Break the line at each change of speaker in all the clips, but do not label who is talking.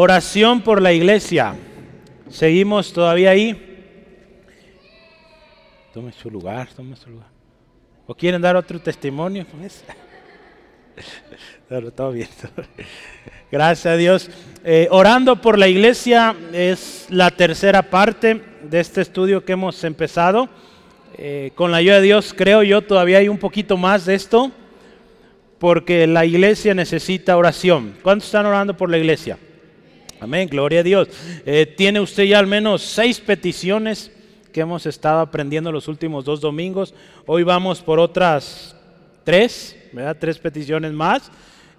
Oración por la iglesia. Seguimos todavía ahí. Tome su lugar, tome su lugar. ¿O quieren dar otro testimonio? Pues? Gracias a Dios. Eh, orando por la iglesia es la tercera parte de este estudio que hemos empezado. Eh, con la ayuda de Dios creo yo todavía hay un poquito más de esto porque la iglesia necesita oración. ¿Cuántos están orando por la iglesia? Amén, gloria a Dios. Eh, ¿Tiene usted ya al menos seis peticiones que hemos estado aprendiendo los últimos dos domingos? Hoy vamos por otras tres, ¿verdad? Tres peticiones más.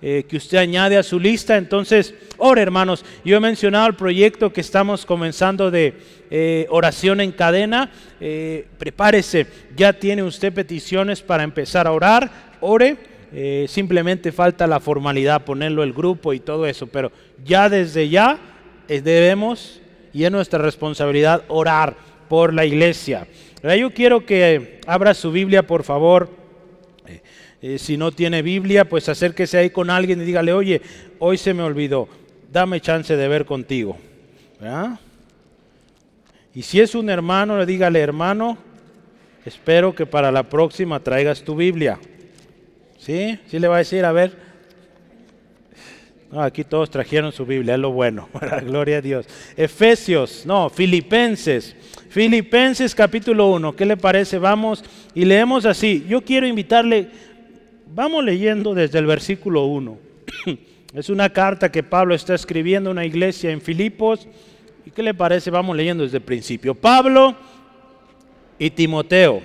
Eh, que usted añade a su lista. Entonces, ore hermanos. Yo he mencionado el proyecto que estamos comenzando de eh, oración en cadena. prepárese, ya tiene usted peticiones para empezar a orar. Ore. Eh, simplemente falta la formalidad, ponerlo el grupo y todo eso, pero ya desde ya eh, debemos y es nuestra responsabilidad orar por la iglesia. Yo quiero que abra su Biblia, por favor. Eh, si no tiene Biblia, pues acérquese ahí con alguien y dígale, oye, hoy se me olvidó, dame chance de ver contigo. Y si es un hermano, le dígale, hermano, espero que para la próxima traigas tu Biblia. ¿Sí? ¿Sí le va a decir? A ver. aquí todos trajeron su Biblia, es lo bueno. Gloria a Dios. Efesios, no, Filipenses. Filipenses capítulo 1. ¿Qué le parece? Vamos y leemos así. Yo quiero invitarle, vamos leyendo desde el versículo 1. es una carta que Pablo está escribiendo a una iglesia en Filipos. ¿Y qué le parece? Vamos leyendo desde el principio. Pablo y Timoteo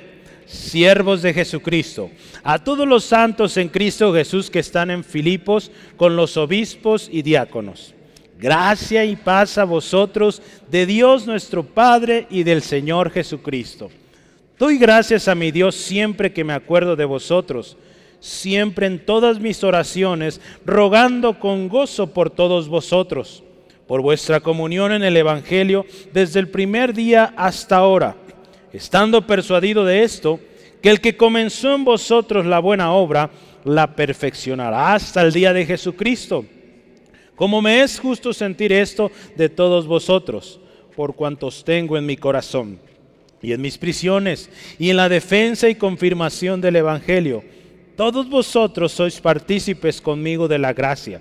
siervos de Jesucristo, a todos los santos en Cristo Jesús que están en Filipos con los obispos y diáconos. Gracia y paz a vosotros de Dios nuestro Padre y del Señor Jesucristo. Doy gracias a mi Dios siempre que me acuerdo de vosotros, siempre en todas mis oraciones, rogando con gozo por todos vosotros, por vuestra comunión en el Evangelio desde el primer día hasta ahora estando persuadido de esto, que el que comenzó en vosotros la buena obra, la perfeccionará hasta el día de Jesucristo. Como me es justo sentir esto de todos vosotros, por cuantos tengo en mi corazón, y en mis prisiones, y en la defensa y confirmación del Evangelio, todos vosotros sois partícipes conmigo de la gracia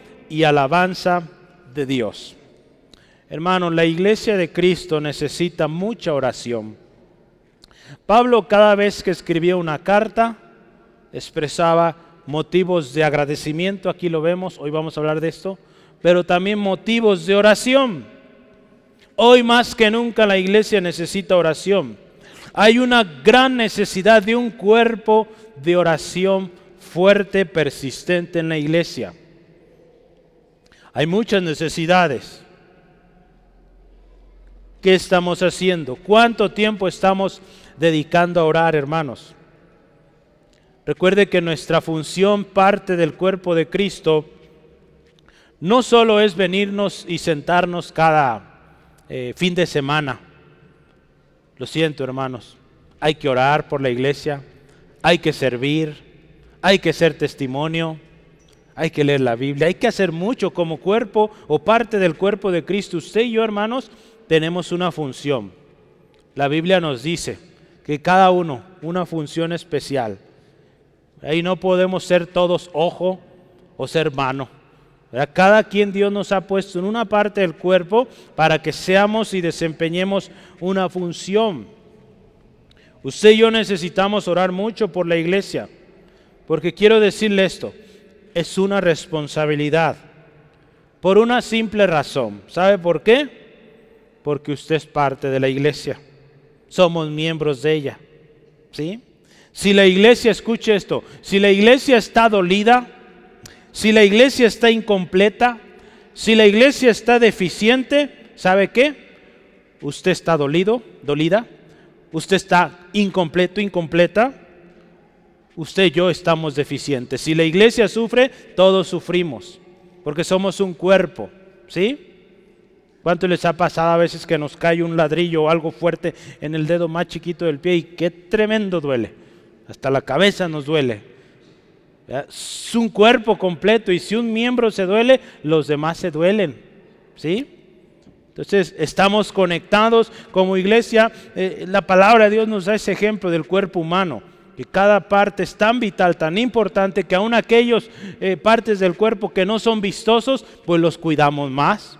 alabanza de Dios. Hermanos, la iglesia de Cristo necesita mucha oración. Pablo cada vez que escribía una carta expresaba motivos de agradecimiento, aquí lo vemos, hoy vamos a hablar de esto, pero también motivos de oración. Hoy más que nunca la iglesia necesita oración. Hay una gran necesidad de un cuerpo de oración fuerte, persistente en la iglesia. Hay muchas necesidades. ¿Qué estamos haciendo? ¿Cuánto tiempo estamos dedicando a orar, hermanos? Recuerde que nuestra función, parte del cuerpo de Cristo, no solo es venirnos y sentarnos cada eh, fin de semana. Lo siento, hermanos. Hay que orar por la iglesia, hay que servir, hay que ser testimonio hay que leer la Biblia, hay que hacer mucho como cuerpo o parte del cuerpo de Cristo. Usted y yo, hermanos, tenemos una función. La Biblia nos dice que cada uno una función especial. Ahí no podemos ser todos ojo o ser mano. Cada quien Dios nos ha puesto en una parte del cuerpo para que seamos y desempeñemos una función. Usted y yo necesitamos orar mucho por la iglesia, porque quiero decirle esto, es una responsabilidad. Por una simple razón. ¿Sabe por qué? Porque usted es parte de la iglesia. Somos miembros de ella. ¿Sí? Si la iglesia, escuche esto, si la iglesia está dolida, si la iglesia está incompleta, Si la iglesia está deficiente, ¿sabe qué? Usted está dolido, dolida. Usted está incompleto, incompleta. Usted y yo estamos deficientes. Si la iglesia sufre, todos sufrimos, porque somos un cuerpo, ¿sí? ¿Cuánto les ha pasado a veces que nos cae un ladrillo o algo fuerte en el dedo más chiquito del pie y qué tremendo duele? Hasta la cabeza nos duele. Es un cuerpo completo y si un miembro se duele, los demás se duelen. ¿Sí? Entonces estamos conectados como iglesia. Eh, la palabra de Dios nos da ese ejemplo del cuerpo humano. Que cada parte es tan vital, tan importante que aún aquellos eh, partes del cuerpo que no son vistosos, pues los cuidamos más.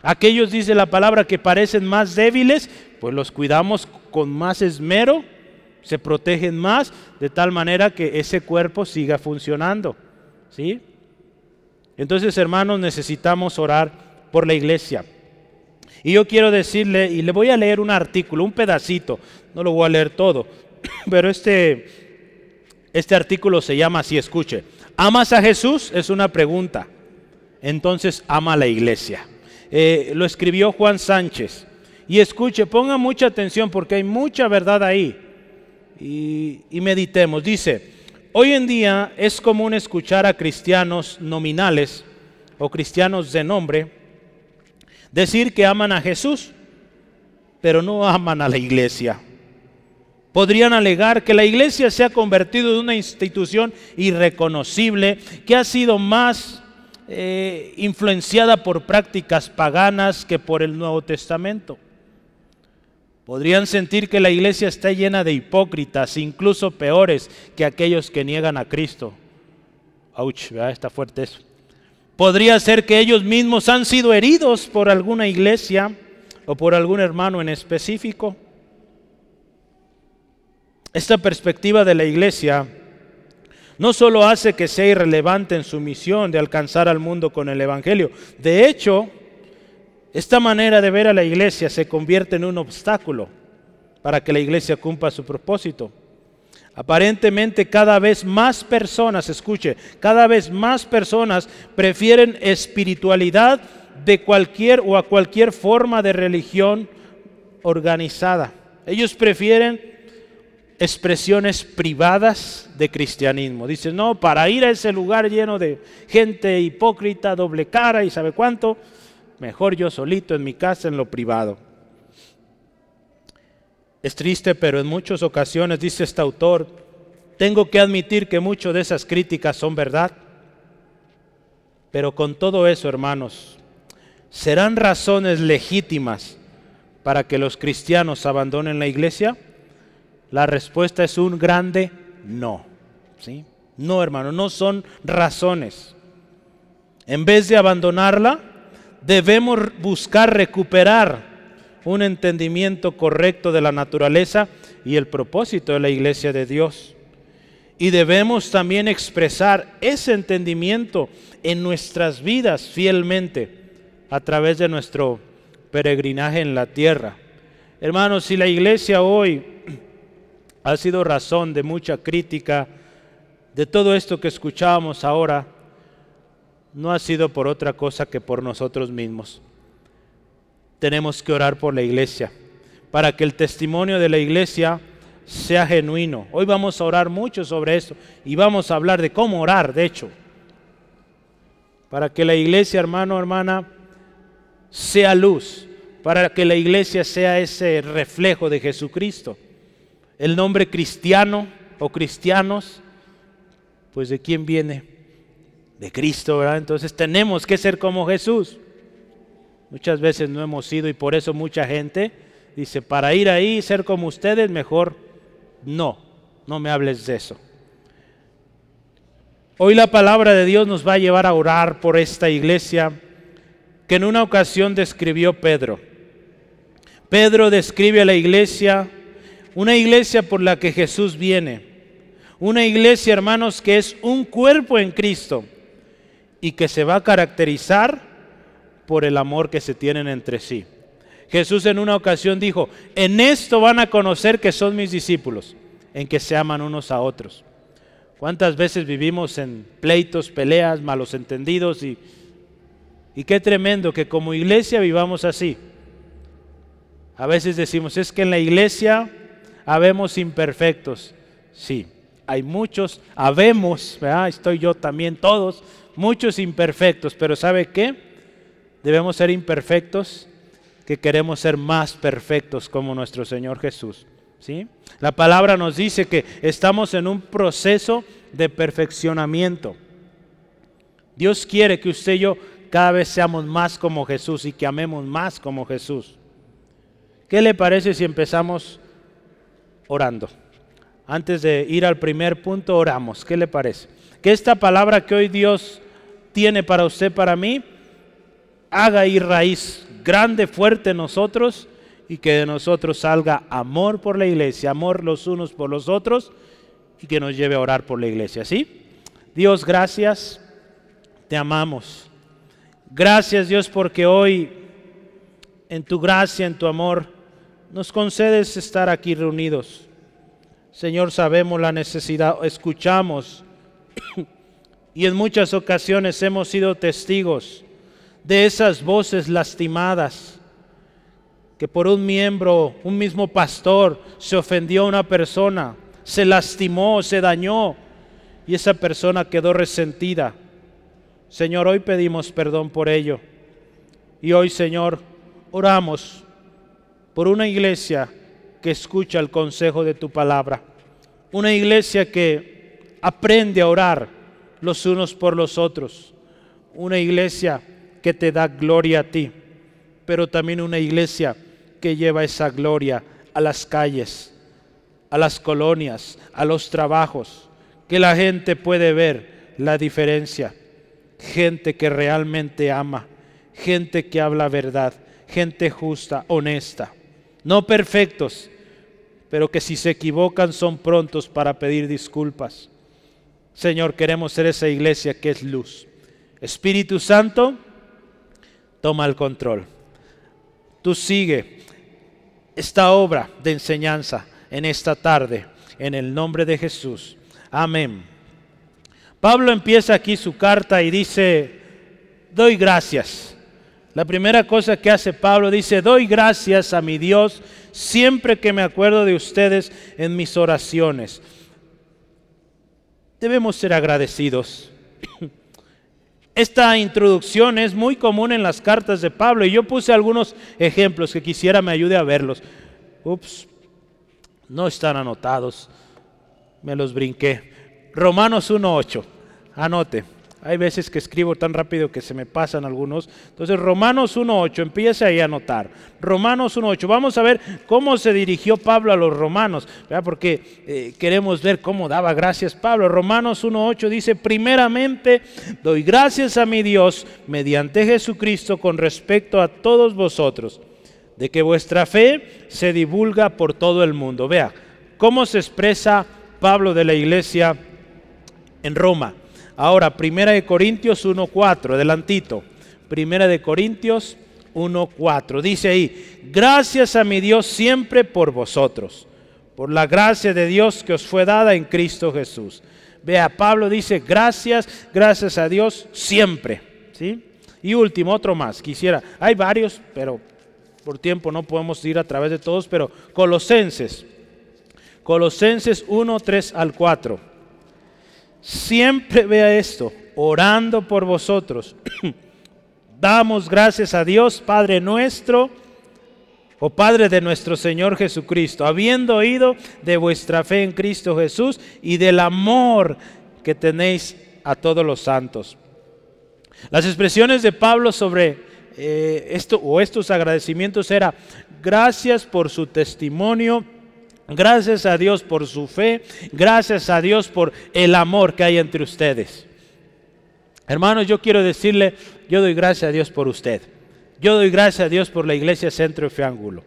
Aquellos, dice la palabra, que parecen más débiles, pues los cuidamos con más esmero, se protegen más, de tal manera que ese cuerpo siga funcionando. ¿Sí? Entonces, hermanos, necesitamos orar por la iglesia. Y yo quiero decirle, y le voy a leer un artículo, un pedacito, no lo voy a leer todo, pero este, este artículo se llama así, escuche, ¿amas a Jesús? Es una pregunta. Entonces, ama a la iglesia. Eh, lo escribió Juan Sánchez. Y escuche, ponga mucha atención porque hay mucha verdad ahí. Y, y meditemos. Dice, hoy en día es común escuchar a cristianos nominales o cristianos de nombre decir que aman a Jesús, pero no aman a la iglesia. Podrían alegar que la iglesia se ha convertido en una institución irreconocible, que ha sido más eh, influenciada por prácticas paganas que por el Nuevo Testamento. Podrían sentir que la iglesia está llena de hipócritas, incluso peores que aquellos que niegan a Cristo. Ouch, está fuerte eso. Podría ser que ellos mismos han sido heridos por alguna iglesia o por algún hermano en específico. Esta perspectiva de la iglesia no solo hace que sea irrelevante en su misión de alcanzar al mundo con el Evangelio, de hecho, esta manera de ver a la iglesia se convierte en un obstáculo para que la iglesia cumpla su propósito. Aparentemente cada vez más personas, escuche, cada vez más personas prefieren espiritualidad de cualquier o a cualquier forma de religión organizada. Ellos prefieren expresiones privadas de cristianismo. Dice, no, para ir a ese lugar lleno de gente hipócrita, doble cara y sabe cuánto, mejor yo solito en mi casa en lo privado. Es triste, pero en muchas ocasiones, dice este autor, tengo que admitir que muchas de esas críticas son verdad. Pero con todo eso, hermanos, ¿serán razones legítimas para que los cristianos abandonen la iglesia? La respuesta es un grande no. ¿sí? No, hermano, no son razones. En vez de abandonarla, debemos buscar recuperar un entendimiento correcto de la naturaleza y el propósito de la iglesia de Dios. Y debemos también expresar ese entendimiento en nuestras vidas fielmente a través de nuestro peregrinaje en la tierra. Hermanos, si la iglesia hoy ha sido razón de mucha crítica de todo esto que escuchábamos ahora, no ha sido por otra cosa que por nosotros mismos. Tenemos que orar por la iglesia, para que el testimonio de la iglesia sea genuino. Hoy vamos a orar mucho sobre eso y vamos a hablar de cómo orar, de hecho, para que la iglesia, hermano, hermana, sea luz, para que la iglesia sea ese reflejo de Jesucristo el nombre cristiano o cristianos, pues de quién viene? De Cristo, ¿verdad? Entonces tenemos que ser como Jesús. Muchas veces no hemos sido y por eso mucha gente dice, para ir ahí y ser como ustedes, mejor no, no me hables de eso. Hoy la palabra de Dios nos va a llevar a orar por esta iglesia que en una ocasión describió Pedro. Pedro describe a la iglesia una iglesia por la que Jesús viene. Una iglesia, hermanos, que es un cuerpo en Cristo y que se va a caracterizar por el amor que se tienen entre sí. Jesús en una ocasión dijo, en esto van a conocer que son mis discípulos, en que se aman unos a otros. ¿Cuántas veces vivimos en pleitos, peleas, malos entendidos y Y qué tremendo que como iglesia vivamos así. A veces decimos, es que en la iglesia habemos imperfectos. Sí, hay muchos, habemos, estoy yo también, todos, muchos imperfectos, pero ¿sabe qué? Debemos ser imperfectos que queremos ser más perfectos como nuestro Señor Jesús. ¿sí? La palabra nos dice que estamos en un proceso de perfeccionamiento. Dios quiere que usted y yo cada vez seamos más como Jesús y que amemos más como Jesús. ¿Qué le parece si empezamos orando? Antes de ir al primer punto, oramos. ¿Qué le parece? Que esta palabra que hoy Dios tiene para usted, para mí, haga ir raíz grande, fuerte en nosotros y que de nosotros salga amor por la iglesia, amor los unos por los otros y que nos lleve a orar por la iglesia. ¿Sí? Dios, gracias. Te amamos. Gracias Dios porque hoy en tu gracia, en tu amor, nos concedes estar aquí reunidos. Señor, sabemos la necesidad, escuchamos y en muchas ocasiones hemos sido testigos de esas voces lastimadas que por un miembro, un mismo pastor, se ofendió a una persona, se lastimó, se dañó y esa persona quedó resentida. Señor, hoy pedimos perdón por ello. Y hoy, Señor, oramos por una iglesia que escucha el consejo de tu palabra. Una iglesia que aprende a orar los unos por los otros. Una iglesia que te da gloria a ti, pero también una iglesia que lleva esa gloria a las calles, a las colonias, a los trabajos, que la gente puede ver la diferencia. Gente que realmente ama, gente que habla verdad, gente justa, honesta, no perfectos, pero que si se equivocan son prontos para pedir disculpas. Señor, queremos ser esa iglesia que es luz. Espíritu Santo, toma el control. Tú sigue esta obra de enseñanza en esta tarde, en el nombre de Jesús. Amén. Pablo empieza aquí su carta y dice, doy gracias la primera cosa que hace Pablo dice, doy gracias a mi Dios siempre que me acuerdo de ustedes en mis oraciones. Debemos ser agradecidos. Esta introducción es muy común en las cartas de Pablo y yo puse algunos ejemplos que quisiera me ayude a verlos. Ups, no están anotados, me los brinqué. Romanos 1.8, anote. Hay veces que escribo tan rápido que se me pasan algunos. Entonces, Romanos 1.8, empieza ahí a anotar. Romanos 1.8. Vamos a ver cómo se dirigió Pablo a los romanos, porque eh, queremos ver cómo daba gracias Pablo. Romanos 1.8 dice, primeramente, doy gracias a mi Dios mediante Jesucristo con respecto a todos vosotros, de que vuestra fe se divulga por todo el mundo. Vea, cómo se expresa Pablo de la iglesia en Roma. Ahora, Primera de Corintios 1.4, adelantito. Primera de Corintios 1.4. Dice ahí, gracias a mi Dios siempre por vosotros, por la gracia de Dios que os fue dada en Cristo Jesús. Vea, Pablo dice, gracias, gracias a Dios siempre. ¿sí? Y último, otro más. Quisiera, hay varios, pero por tiempo no podemos ir a través de todos, pero Colosenses. Colosenses 1, 3 al 4. Siempre vea esto, orando por vosotros. Damos gracias a Dios, Padre nuestro, o Padre de nuestro Señor Jesucristo, habiendo oído de vuestra fe en Cristo Jesús y del amor que tenéis a todos los santos. Las expresiones de Pablo sobre eh, esto o estos agradecimientos era gracias por su testimonio Gracias a Dios por su fe, gracias a Dios por el amor que hay entre ustedes. Hermanos, yo quiero decirle, yo doy gracias a Dios por usted. Yo doy gracias a Dios por la iglesia Centro de Ángulo.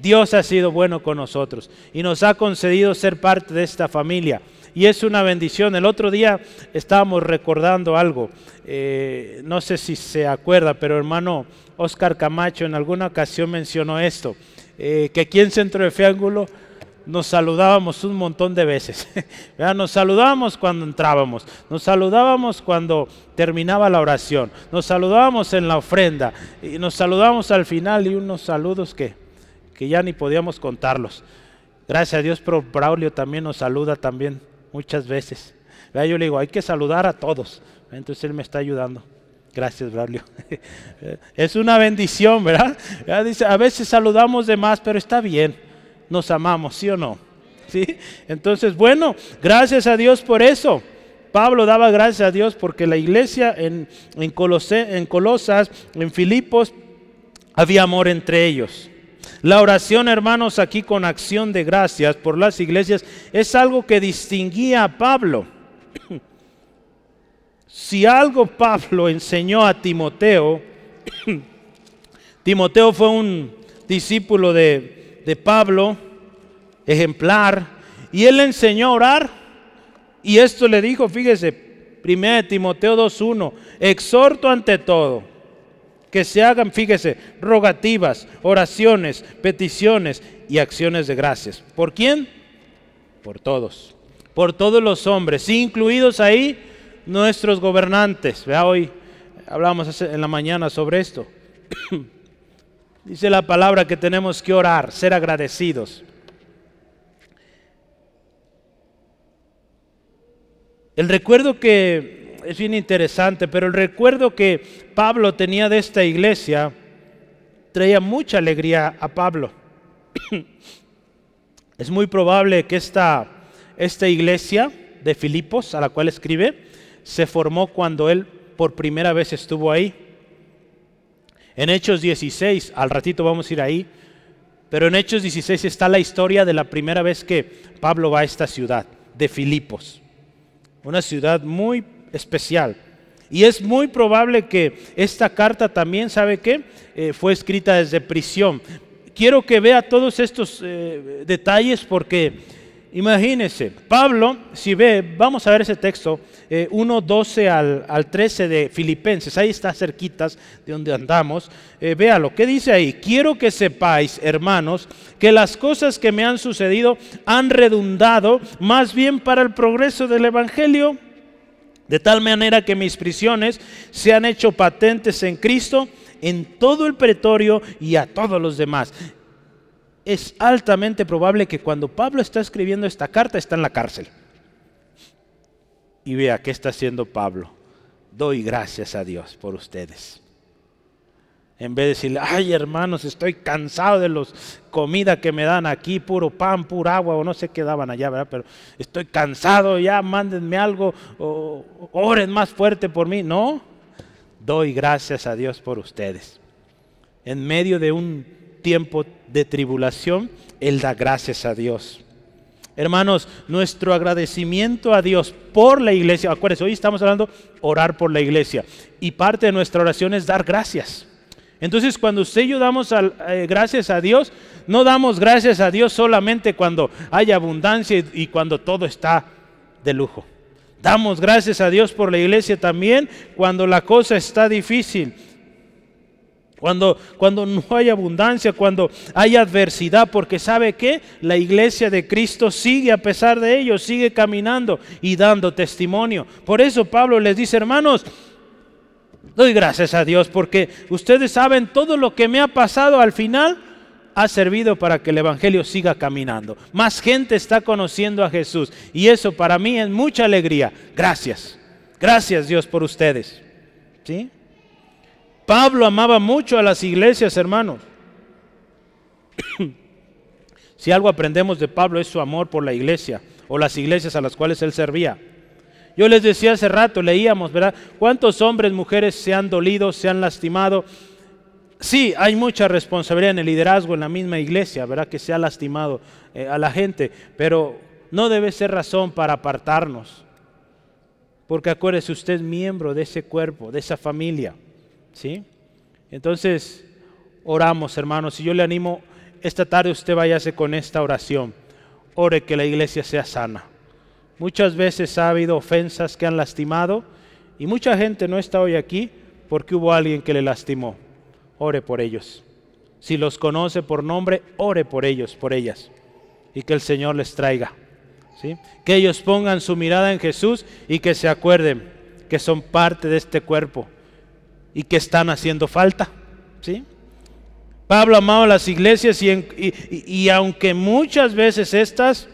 Dios ha sido bueno con nosotros y nos ha concedido ser parte de esta familia. Y es una bendición. El otro día estábamos recordando algo. Eh, no sé si se acuerda, pero hermano Oscar Camacho en alguna ocasión mencionó esto. Eh, que aquí en Centro de Fiángulo nos saludábamos un montón de veces. Nos saludábamos cuando entrábamos, nos saludábamos cuando terminaba la oración, nos saludábamos en la ofrenda y nos saludábamos al final y unos saludos que, que ya ni podíamos contarlos. Gracias a Dios, pero Braulio también nos saluda también muchas veces. Yo le digo, hay que saludar a todos. Entonces él me está ayudando. Gracias, Braulio. Es una bendición, ¿verdad? Dice, a veces saludamos de más, pero está bien. Nos amamos, ¿sí o no? ¿Sí? Entonces, bueno, gracias a Dios por eso. Pablo daba gracias a Dios porque la iglesia en, en, en Colosas, en Filipos, había amor entre ellos. La oración, hermanos, aquí con acción de gracias por las iglesias es algo que distinguía a Pablo. Si algo Pablo enseñó a Timoteo, Timoteo fue un discípulo de, de Pablo, ejemplar, y él le enseñó a orar. Y esto le dijo, fíjese, 1 Timoteo 2.1, exhorto ante todo que se hagan, fíjese, rogativas, oraciones, peticiones y acciones de gracias. ¿Por quién? Por todos, por todos los hombres, incluidos ahí nuestros gobernantes. Vea, hoy hablamos en la mañana sobre esto. Dice la palabra que tenemos que orar, ser agradecidos. El recuerdo que es bien interesante, pero el recuerdo que Pablo tenía de esta iglesia traía mucha alegría a Pablo. es muy probable que esta, esta iglesia de Filipos, a la cual escribe, se formó cuando él por primera vez estuvo ahí. En Hechos 16, al ratito vamos a ir ahí, pero en Hechos 16 está la historia de la primera vez que Pablo va a esta ciudad, de Filipos. Una ciudad muy especial. Y es muy probable que esta carta también, ¿sabe qué? Eh, fue escrita desde prisión. Quiero que vea todos estos eh, detalles porque imagínense, Pablo, si ve, vamos a ver ese texto, 1, eh, 12 al, al, 13 de Filipenses, ahí está cerquitas de donde andamos, véalo, ¿qué dice ahí? Quiero que sepáis, hermanos, que las cosas que me han sucedido han redundado más bien para el progreso del Evangelio de tal manera que mis prisiones se han hecho patentes en Cristo en todo el pretorio y a todos los demás. Es altamente probable que cuando Pablo está escribiendo esta carta está en la cárcel. Y vea qué está haciendo Pablo. Doy gracias a Dios por ustedes. En vez de decirle, ay hermanos, estoy cansado de los comida que me dan aquí, puro pan, pura agua, o no sé qué daban allá, ¿verdad? Pero estoy cansado, ya mándenme algo, o oren más fuerte por mí. No, doy gracias a Dios por ustedes. En medio de un tiempo de tribulación, Él da gracias a Dios. Hermanos, nuestro agradecimiento a Dios por la iglesia, acuérdense, hoy estamos hablando orar por la iglesia, y parte de nuestra oración es dar gracias. Entonces cuando usted y yo damos eh, gracias a Dios, no damos gracias a Dios solamente cuando hay abundancia y, cuando todo está de lujo. Damos gracias a Dios por la iglesia también cuando la cosa está difícil. Cuando, cuando no hay abundancia, cuando hay adversidad, porque sabe que la iglesia de Cristo sigue a pesar de ello, sigue caminando y dando testimonio. Por eso Pablo les dice, hermanos, Doy gracias a Dios porque ustedes saben todo lo que me ha pasado al final ha servido para que el Evangelio siga caminando. Más gente está conociendo a Jesús y eso para mí es mucha alegría. Gracias. Gracias Dios por ustedes. ¿Sí? Pablo amaba mucho a las iglesias, hermanos. si algo aprendemos de Pablo es su amor por la iglesia o las iglesias a las cuales él servía. Yo les decía hace rato, leíamos, ¿verdad? ¿Cuántos hombres, mujeres se han dolido, se han lastimado? Sí, hay mucha responsabilidad en el liderazgo en la misma iglesia, ¿verdad? Que se ha lastimado eh, a la gente, pero no debe ser razón para apartarnos. Porque acuérdese, usted miembro de ese cuerpo, de esa familia, ¿sí? Entonces, oramos, hermanos, y yo le animo, esta tarde usted váyase con esta oración. Ore que la iglesia sea sana. Muchas veces ha habido ofensas que han lastimado y mucha gente no está hoy aquí porque hubo alguien que le lastimó. Ore por ellos. Si los conoce por nombre, ore por ellos, por ellas. y que el Señor les traiga. ¿sí? Que ellos pongan su mirada en Jesús y que se acuerden que son parte de este cuerpo y que están haciendo falta. ¿sí? Pablo amaba las iglesias y, y aunque muchas veces estas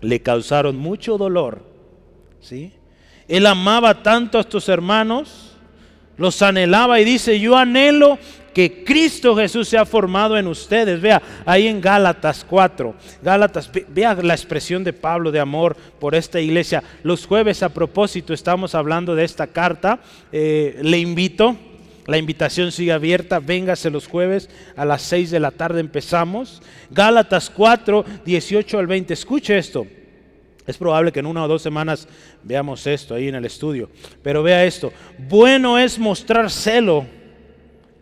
le causaron mucho dolor, ¿sí? Él amaba tanto a estos hermanos, los anhelaba y dice, yo anhelo que Cristo Jesús se ha formado en ustedes. Vea, ahí en Gálatas 4, Gálatas, vea la expresión de Pablo de amor por esta iglesia. Los jueves a propósito estamos hablando de esta carta. Eh, le invito, la invitación sigue abierta, véngase los jueves a las 6 de la tarde empezamos. Gálatas 4, 18 al 20, escuche esto. Es probable que en una o dos semanas veamos esto ahí en el estudio. Pero vea esto. Bueno es mostrar celo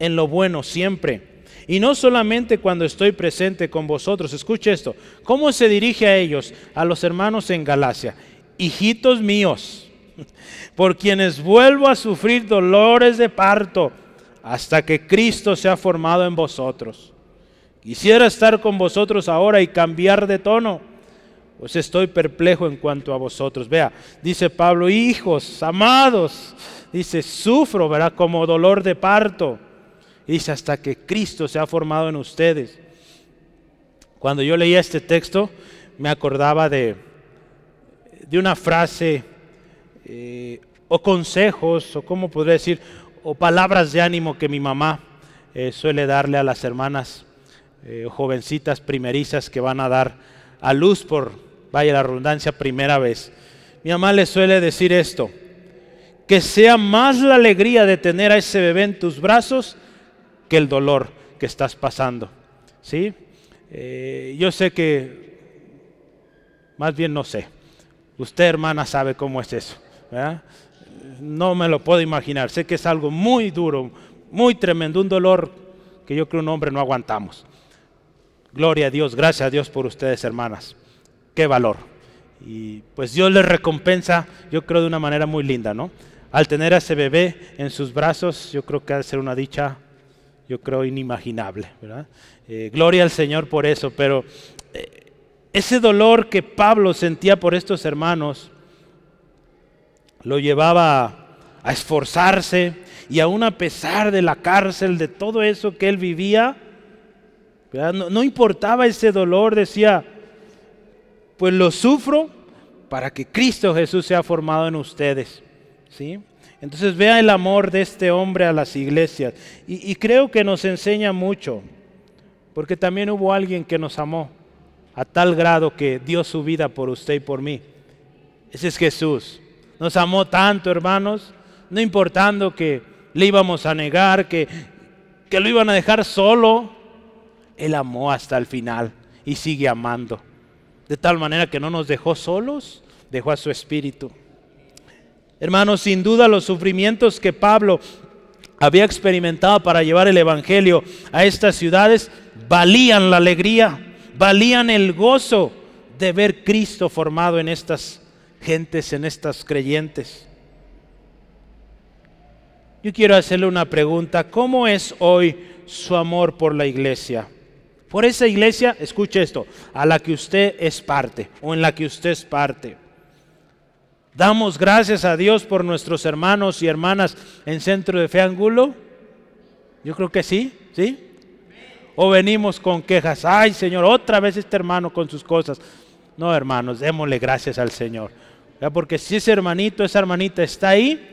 en lo bueno siempre. Y no solamente cuando estoy presente con vosotros. Escuche esto. ¿Cómo se dirige a ellos? A los hermanos en Galacia. Hijitos míos, por quienes vuelvo a sufrir dolores de parto hasta que Cristo se ha formado en vosotros. Quisiera estar con vosotros ahora y cambiar de tono, pues estoy perplejo en cuanto a vosotros. Vea, dice Pablo, hijos, amados, dice, sufro, verá, como dolor de parto Dice, hasta que Cristo se ha formado en ustedes. Cuando yo leía este texto, me acordaba de, de una frase eh, o consejos, o cómo podría decir, o palabras de ánimo que mi mamá eh, suele darle a las hermanas eh, jovencitas primerizas que van a dar a luz por, vaya la redundancia, primera vez. Mi mamá le suele decir esto, que sea más la alegría de tener a ese bebé en tus brazos que el dolor que estás pasando. ¿sí? Eh, yo sé que, más bien no sé, usted hermana sabe cómo es eso. No me lo puedo imaginar, sé que es algo muy duro, muy tremendo, un dolor que yo creo un hombre no aguantamos. Gloria a Dios, gracias a Dios por ustedes hermanas. Qué valor. Y pues Dios les recompensa, yo creo de una manera muy linda, ¿no? Al tener a ese bebé en sus brazos, yo creo que ha de ser una dicha yo creo, inimaginable. Eh, gloria al Señor por eso, pero eh, ese dolor que Pablo sentía por estos hermanos lo llevaba a esforzarse y aún a pesar de la cárcel, de todo eso que él vivía, no, no importaba ese dolor, decía, pues lo sufro para que Cristo Jesús sea formado en ustedes. ¿Sí? Entonces vea el amor de este hombre a las iglesias. Y, creo que nos enseña mucho, porque también hubo alguien que nos amó a tal grado que dio su vida por usted y por mí. Ese es Jesús. Nos amó tanto, hermanos, no importando que le íbamos a negar, que, que lo iban a dejar solo. Él amó hasta el final y sigue amando. De tal manera que no nos dejó solos, dejó a su espíritu. Hermanos, sin duda los sufrimientos que Pablo había experimentado para llevar el Evangelio a estas ciudades valían la alegría, valían el gozo de ver Cristo formado en estas gentes, en estas creyentes. Yo quiero hacerle una pregunta. ¿Cómo es hoy su amor por la iglesia? Por esa iglesia, escuche esto, a la que usted es parte o en la que usted es parte. ¿Damos gracias a Dios por nuestros hermanos y hermanas en Centro de Fe Angulo? Yo creo que sí, ¿sí? O venimos con quejas, ay Señor, otra vez este hermano con sus cosas. No, hermanos, démosle gracias al Señor. Porque si ese hermanito, esa hermanita está ahí,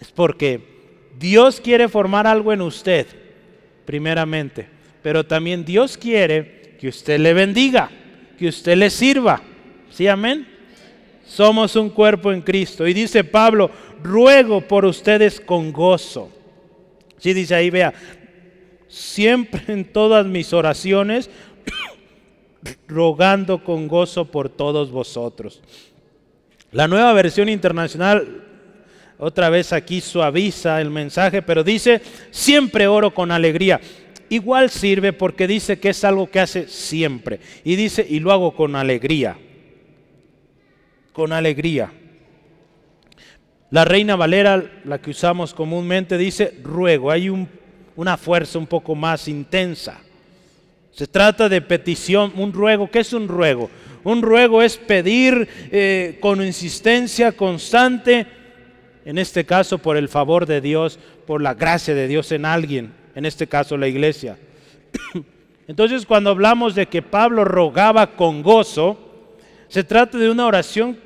es porque Dios quiere formar algo en usted, primeramente. Pero también Dios quiere que usted le bendiga, que usted le sirva. ¿Sí, amén? Somos un cuerpo en Cristo. Y dice Pablo, ruego por ustedes con gozo. Sí, dice ahí, vea, siempre en todas mis oraciones, rogando con gozo por todos vosotros. La nueva versión internacional, otra vez aquí suaviza el mensaje, pero dice, siempre oro con alegría. Igual sirve porque dice que es algo que hace siempre. Y dice, y lo hago con alegría con alegría. La Reina Valera, la que usamos comúnmente, dice ruego. Hay una fuerza un poco más intensa. Se trata de petición, un ruego. ¿Qué es un ruego? Un ruego es pedir eh, con insistencia constante, en este caso por el favor de Dios, por la gracia de Dios en alguien, en este caso la iglesia. Entonces cuando hablamos de que Pablo rogaba con gozo, se trata de una oración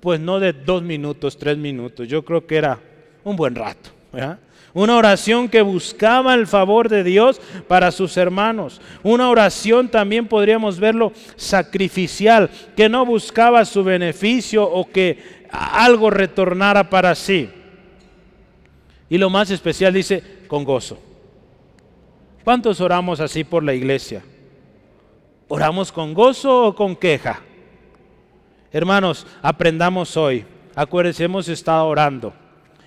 pues no de dos minutos, tres minutos, yo creo que era un buen rato. Una oración que buscaba el favor de Dios para sus hermanos. Una oración también podríamos verlo sacrificial, que no buscaba su beneficio o que algo retornara para sí. Y lo más especial dice, con gozo. ¿Cuántos oramos así por la iglesia? ¿Oramos con gozo o con queja? Hermanos, aprendamos hoy. Acuérdense, hemos estado orando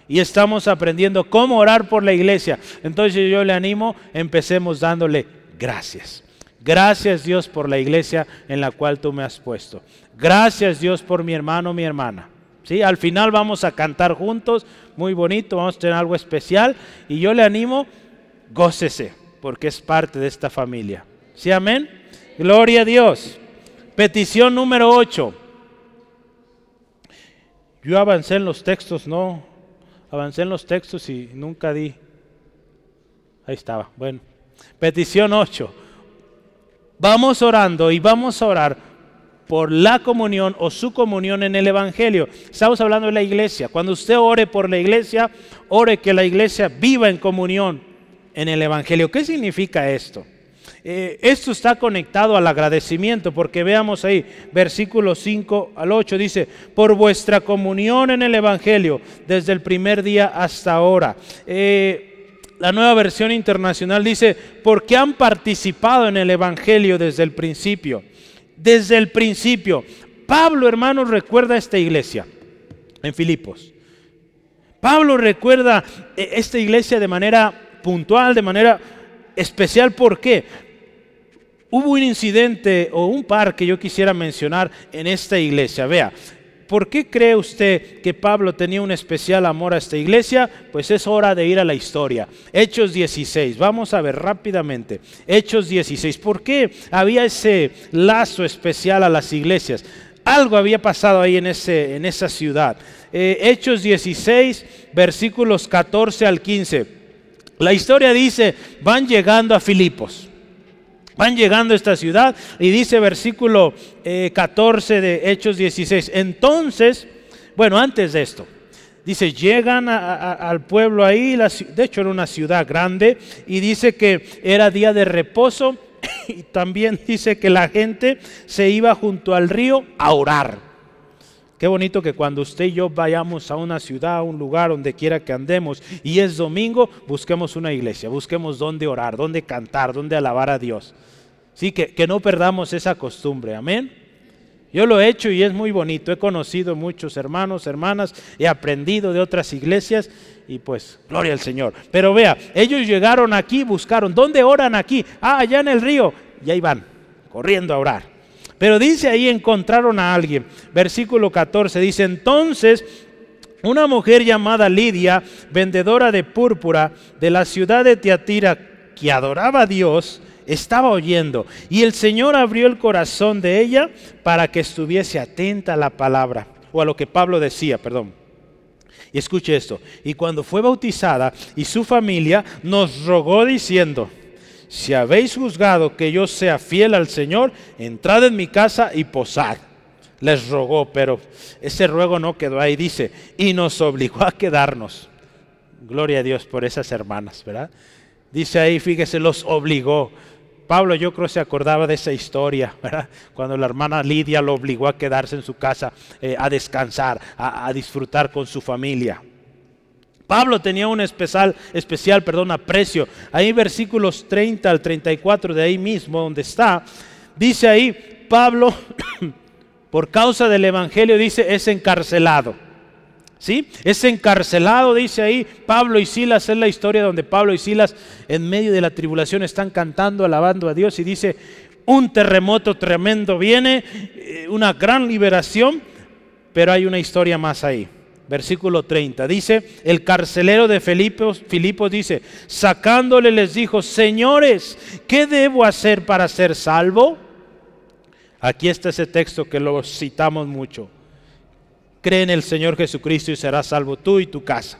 y estamos aprendiendo cómo orar por la iglesia. Entonces yo le animo, empecemos dándole gracias. Gracias Dios por la iglesia en la cual tú me has puesto. Gracias Dios por mi hermano, mi hermana. ¿Sí? Al final vamos a cantar juntos, muy bonito, vamos a tener algo especial y yo le animo, gócese, porque es parte de esta familia. ¿Sí, amén? Gloria a Dios. Petición número 8. Yo avancé en los textos, no, avancé en los textos y nunca di. Ahí estaba. Bueno, petición 8. Vamos orando y vamos a orar por la comunión o su comunión en el Evangelio. Estamos hablando de la iglesia. Cuando usted ore por la iglesia, ore que la iglesia viva en comunión en el Evangelio. ¿Qué significa esto? Eh, esto está conectado al agradecimiento, porque veamos ahí, versículo 5 al 8 dice, por vuestra comunión en el Evangelio, desde el primer día hasta ahora. Eh, la nueva versión internacional dice, porque han participado en el Evangelio desde el principio. Desde el principio. Pablo, hermanos, recuerda esta iglesia en Filipos. Pablo recuerda eh, esta iglesia de manera puntual, de manera especial. ¿Por qué? Hubo un incidente o un par que yo quisiera mencionar en esta iglesia. Vea, ¿por qué cree usted que Pablo tenía un especial amor a esta iglesia? Pues es hora de ir a la historia. Hechos 16, vamos a ver rápidamente. Hechos 16, ¿por qué había ese lazo especial a las iglesias? Algo había pasado ahí en, ese, en esa ciudad. Eh, Hechos 16, versículos 14 al 15. La historia dice, van llegando a Filipos. Van llegando a esta ciudad y dice versículo 14 eh, de Hechos 16. Entonces, bueno, antes de esto, dice, llegan al pueblo ahí, de hecho era una ciudad grande, y dice que era día de reposo y también dice que la gente se iba junto al río a orar. Qué bonito que cuando usted y yo vayamos a una ciudad, a un lugar, donde quiera que andemos, y es domingo, busquemos una iglesia, busquemos dónde orar, dónde cantar, dónde alabar a Dios. Sí, que, que no perdamos esa costumbre, amén. Yo lo he hecho y es muy bonito. He conocido muchos hermanos, hermanas, he aprendido de otras iglesias y pues, gloria al Señor. Pero vea, ellos llegaron aquí, buscaron, ¿dónde oran aquí? Ah, allá en el río. Y ahí van, corriendo a orar. Pero dice ahí encontraron a alguien. Versículo 14 dice, entonces una mujer llamada Lidia, vendedora de púrpura de la ciudad de Tiatira, que adoraba a Dios, estaba oyendo y el Señor abrió el corazón de ella para que estuviese atenta a la palabra o a lo que Pablo decía, perdón. Y escuche esto, y cuando fue bautizada y su familia nos rogó diciendo, si habéis juzgado que yo sea fiel al Señor, entrad en mi casa y posad. Les rogó, pero ese ruego no quedó ahí, dice, y nos obligó a quedarnos. Gloria a Dios por esas hermanas, ¿verdad? Dice ahí, fíjese, los obligó. Pablo yo creo se acordaba de esa historia, cuando la hermana Lidia lo obligó a quedarse en su casa eh, a descansar, a, disfrutar con su familia. Pablo tenía un especial, especial perdón, aprecio. Ahí versículos 30 al 34 de ahí mismo donde está, dice ahí, Pablo, por causa del Evangelio, dice, es encarcelado. ¿Sí? Es encarcelado, dice ahí Pablo y Silas, es la historia donde Pablo y Silas en medio de la tribulación están cantando, alabando a Dios y dice, un terremoto tremendo viene, eh, una gran liberación, pero hay una historia más ahí. versículo 30. Dice, el carcelero de Filipos, Filipos dice, sacándole les dijo, señores, ¿qué debo hacer para ser salvo? Aquí está ese texto que lo citamos mucho. Cree en el Señor Jesucristo y serás salvo tú y tu casa.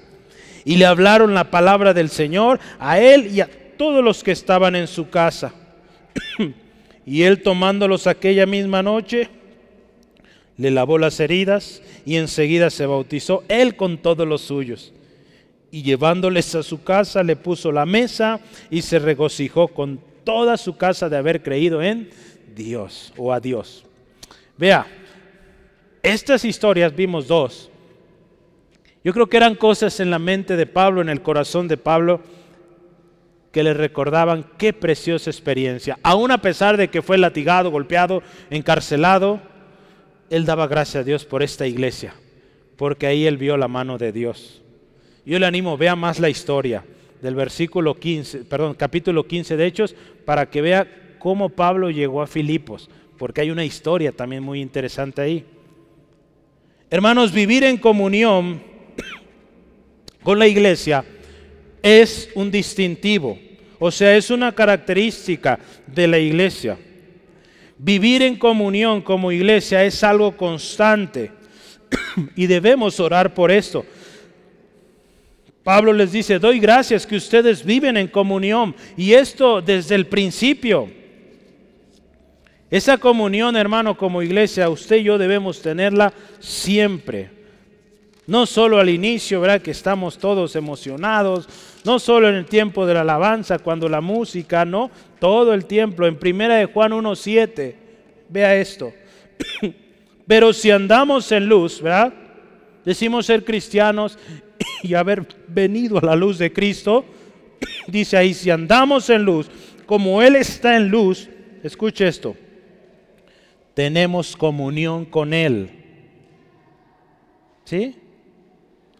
Y le hablaron la palabra del Señor a él y a todos los que estaban en su casa. y él tomándolos aquella misma noche, le lavó las heridas y enseguida se bautizó él con todos los suyos. Y llevándoles a su casa le puso la mesa y se regocijó con toda su casa de haber creído en Dios o a Dios. Vea, estas historias vimos dos. Yo creo que eran cosas en la mente de Pablo, en el corazón de Pablo, que le recordaban qué preciosa experiencia. Aún a pesar de que fue latigado, golpeado, encarcelado, él daba gracias a Dios por esta iglesia, porque ahí él vio la mano de Dios. Yo le animo, vea más la historia del versículo 15, perdón, capítulo 15 de Hechos, para que vea cómo Pablo llegó a Filipos, porque hay una historia también muy interesante ahí. Hermanos, vivir en comunión con la iglesia es un distintivo, o sea, es una característica de la iglesia. Vivir en comunión como iglesia es algo constante y debemos orar por esto. Pablo les dice, doy gracias que ustedes viven en comunión y esto desde el principio. Esa comunión, hermano, como iglesia, usted y yo debemos tenerla siempre. No solo al inicio, ¿verdad? Que estamos todos emocionados, no solo en el tiempo de la alabanza, cuando la música, no, todo el tiempo. En primera de Juan 1.7, vea esto. Pero si andamos en luz, ¿verdad? Decimos ser cristianos y haber venido a la luz de Cristo. Dice ahí, si andamos en luz, como Él está en luz, escuche esto, tenemos comunión con Él. ¿Sí?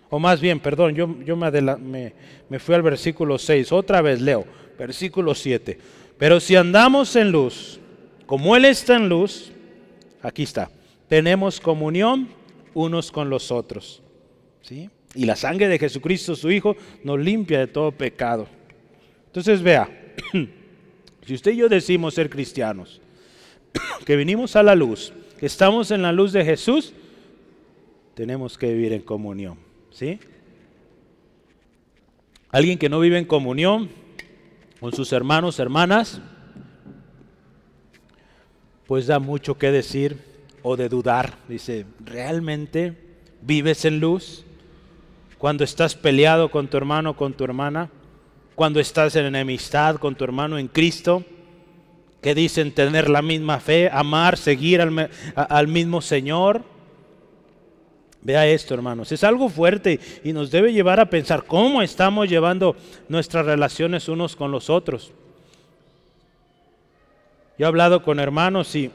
O más bien, perdón, yo, yo me, me, fui al versículo 6, otra vez leo, versículo 7. Pero si andamos en luz, como Él está en luz, aquí está, tenemos comunión unos con los otros. ¿sí? Y la sangre de Jesucristo, su Hijo, nos limpia de todo pecado. Entonces vea, si usted y yo decimos ser cristianos, que vinimos a la luz, que estamos en la luz de Jesús, tenemos que vivir en comunión. ¿Sí? Alguien que no vive en comunión con sus hermanos, hermanas, pues da mucho que decir o de dudar. Dice, ¿realmente vives en luz? Cuando estás peleado con tu hermano, con tu hermana, cuando estás en enemistad con tu hermano en Cristo, que dicen tener la misma fe, amar, seguir al, al mismo Señor, Vea esto, hermanos. Es algo fuerte y nos debe llevar a pensar cómo estamos llevando nuestras relaciones unos con los otros. Yo he hablado con hermanos y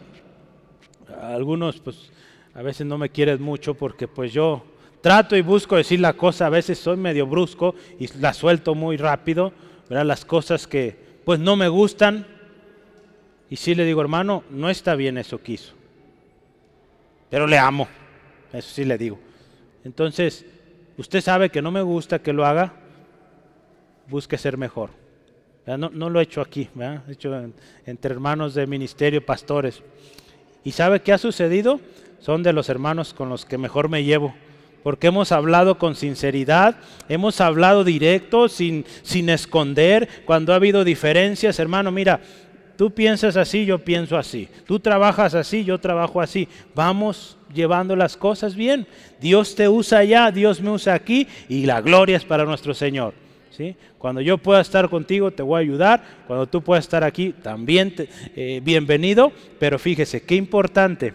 algunos pues a veces no me quieren mucho porque pues yo trato y busco decir la cosa, a veces soy medio brusco y la suelto muy rápido, ¿verdad? Las cosas que pues no me gustan. Y sí le digo, hermano, no está bien eso que hizo. Pero le amo. Eso sí le digo. Entonces, usted sabe que no me gusta que lo haga, busque ser mejor. No, lo he hecho aquí, he hecho entre hermanos de ministerio, pastores. ¿Y sabe qué ha sucedido? Son de los hermanos con los que mejor me llevo. Porque hemos hablado con sinceridad, hemos hablado directo, sin, sin esconder. Cuando ha habido diferencias, hermano, mira, tú piensas así, yo pienso así. Tú trabajas así, yo trabajo así. Vamos llevando las cosas bien. Dios te usa allá, Dios me usa aquí y la gloria es para nuestro Señor. ¿sí? Cuando yo pueda estar contigo, te voy a ayudar. Cuando tú puedas estar aquí, también eh, bienvenido. Pero fíjese, qué importante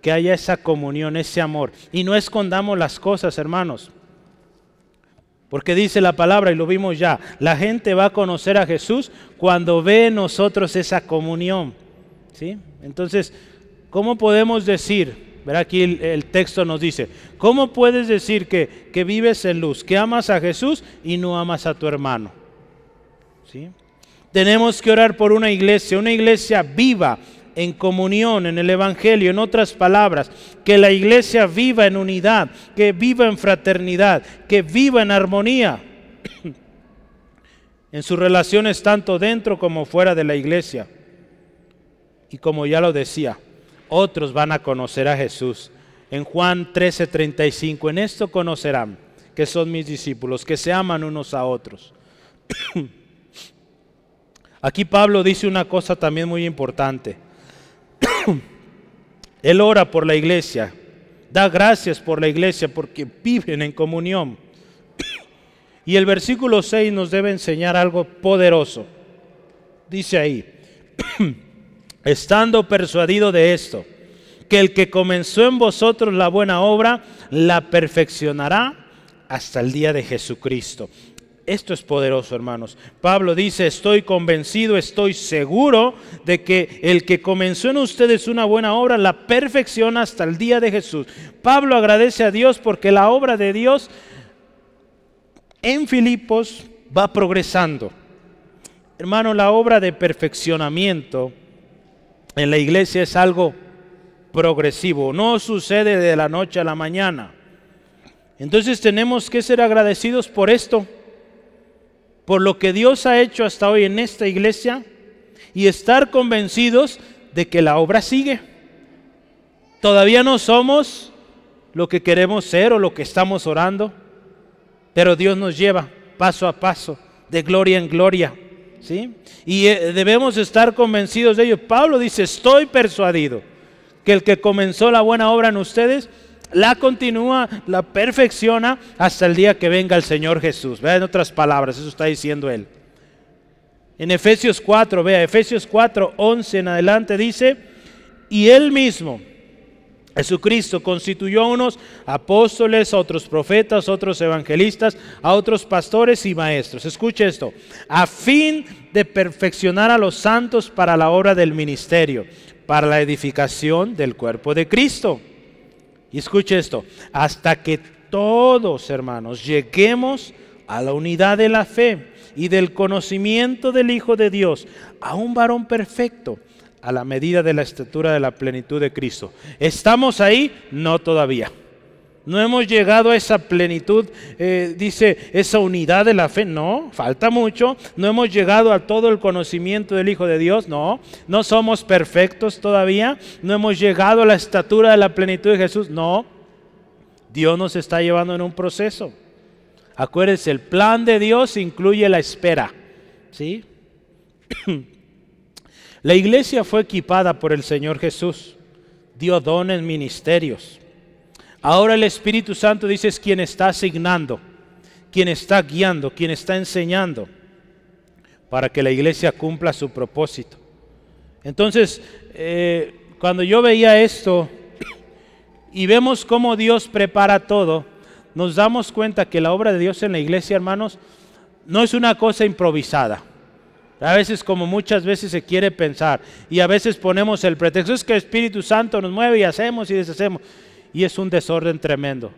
que haya esa comunión, ese amor. Y no escondamos las cosas, hermanos. Porque dice la palabra, y lo vimos ya, la gente va a conocer a Jesús cuando ve en nosotros esa comunión. ¿sí? Entonces, ¿cómo podemos decir? Verá aquí el, texto nos dice, ¿cómo puedes decir que, que, vives en luz, que amas a Jesús y no amas a tu hermano? ¿Sí? Tenemos que orar por una iglesia, una iglesia viva, en comunión, en el Evangelio, en otras palabras, que la iglesia viva en unidad, que viva en fraternidad, que viva en armonía en sus relaciones tanto dentro como fuera de la iglesia. Y como ya lo decía, otros van a conocer a Jesús. En Juan 13:35, en esto conocerán que son mis discípulos, que se aman unos a otros. Aquí Pablo dice una cosa también muy importante. Él ora por la iglesia, da gracias por la iglesia porque viven en comunión. Y el versículo 6 nos debe enseñar algo poderoso. Dice ahí, estando persuadido de esto, que el que comenzó en vosotros la buena obra, la perfeccionará hasta el día de Jesucristo. Esto es poderoso, hermanos. Pablo dice, estoy convencido, estoy seguro de que el que comenzó en ustedes una buena obra la perfecciona hasta el día de Jesús. Pablo agradece a Dios porque la obra de Dios en Filipos va progresando. Hermano, la obra de perfeccionamiento en la iglesia es algo progresivo, no sucede de la noche a la mañana. Entonces tenemos que ser agradecidos por esto por lo que Dios ha hecho hasta hoy en esta iglesia y estar convencidos de que la obra sigue. Todavía no somos lo que queremos ser o lo que estamos orando, pero Dios nos lleva paso a paso, de gloria en gloria. ¿sí? Y eh, debemos estar convencidos de ello. Pablo dice, estoy persuadido que el que comenzó la buena obra en ustedes la continúa, la perfecciona hasta el día que venga el Señor Jesús. Vea en otras palabras, eso está diciendo él. En Efesios 4, vea, Efesios 4, 11 en adelante dice, y él mismo, Jesucristo, constituyó a unos apóstoles, a otros profetas, a otros evangelistas, a otros pastores y maestros. Escuche esto, a fin de perfeccionar a los santos para la obra del ministerio, para la edificación del cuerpo de Cristo y escuche esto, hasta que todos, hermanos, lleguemos a la unidad de la fe y del conocimiento del Hijo de Dios, a un varón perfecto, a la medida de la estatura de la plenitud de Cristo. ¿Estamos ahí? No todavía. No hemos llegado a esa plenitud, eh, dice, esa unidad de la fe. No, falta mucho. No hemos llegado a todo el conocimiento del Hijo de Dios. No, no somos perfectos todavía. No hemos llegado a la estatura de la plenitud de Jesús. No, Dios nos está llevando en un proceso. Acuérdense, el plan de Dios incluye la espera. ¿Sí? la iglesia fue equipada por el Señor Jesús. Dio dones, ministerios. Ahora el Espíritu Santo dice es quien está asignando, quien está guiando, quien está enseñando para que la iglesia cumpla su propósito. Entonces, eh, cuando yo veía esto y vemos cómo Dios prepara todo, nos damos cuenta que la obra de Dios en la iglesia, hermanos, no es una cosa improvisada. A veces, como muchas veces se quiere pensar, y a veces ponemos el pretexto, es que el Espíritu Santo nos mueve y hacemos y deshacemos y es un desorden tremendo.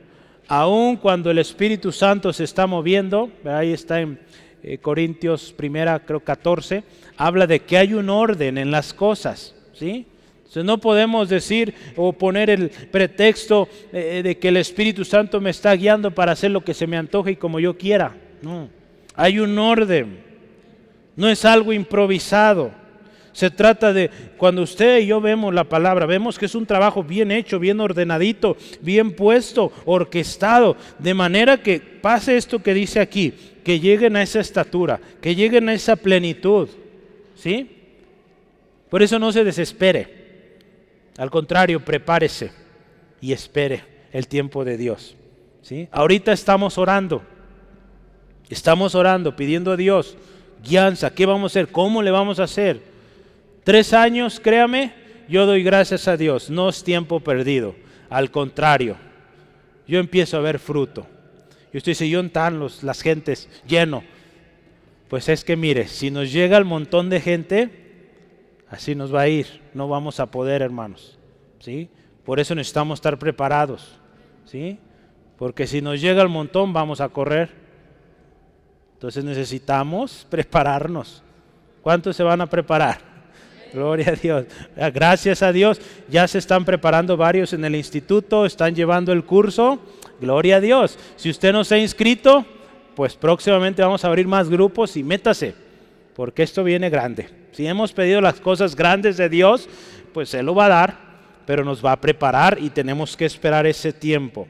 Aun cuando el Espíritu Santo se está moviendo, ahí está en eh, Corintios primera, creo 14, habla de que hay un orden en las cosas, ¿sí? Entonces no podemos decir o poner el pretexto eh, de que el Espíritu Santo me está guiando para hacer lo que se me antoje y como yo quiera. No, hay un orden, no es algo improvisado. Se trata de, cuando usted y yo vemos la palabra, vemos que es un trabajo bien hecho, bien ordenadito, bien puesto, orquestado, de manera que pase esto que dice aquí, que lleguen a esa estatura, que lleguen a esa plenitud. ¿Sí? Por eso no se desespere. Al contrario, prepárese y espere el tiempo de Dios. ¿Sí? Ahorita estamos orando. Estamos orando, pidiendo a Dios guianza, ¿qué vamos a hacer? ¿Cómo le vamos a hacer? Tres años, créame, yo doy gracias a Dios, no es tiempo perdido, al contrario, yo empiezo a ver fruto. Y usted dice, ¿y están los, las gentes lleno? Pues es que mire, si nos llega el montón de gente, así nos va a ir, no vamos a poder, hermanos. ¿sí? Por eso necesitamos estar preparados. ¿sí? Porque si nos llega el montón, vamos a correr. Entonces necesitamos prepararnos. ¿Cuántos se van a preparar? Gloria a Dios. Gracias a Dios. Ya se están preparando varios en el instituto, están llevando el curso. Gloria a Dios. Si usted no se ha inscrito, pues próximamente vamos a abrir más grupos y métase, porque esto viene grande. Si hemos pedido las cosas grandes de Dios, pues Él lo va a dar, pero nos va a preparar y tenemos que esperar ese tiempo.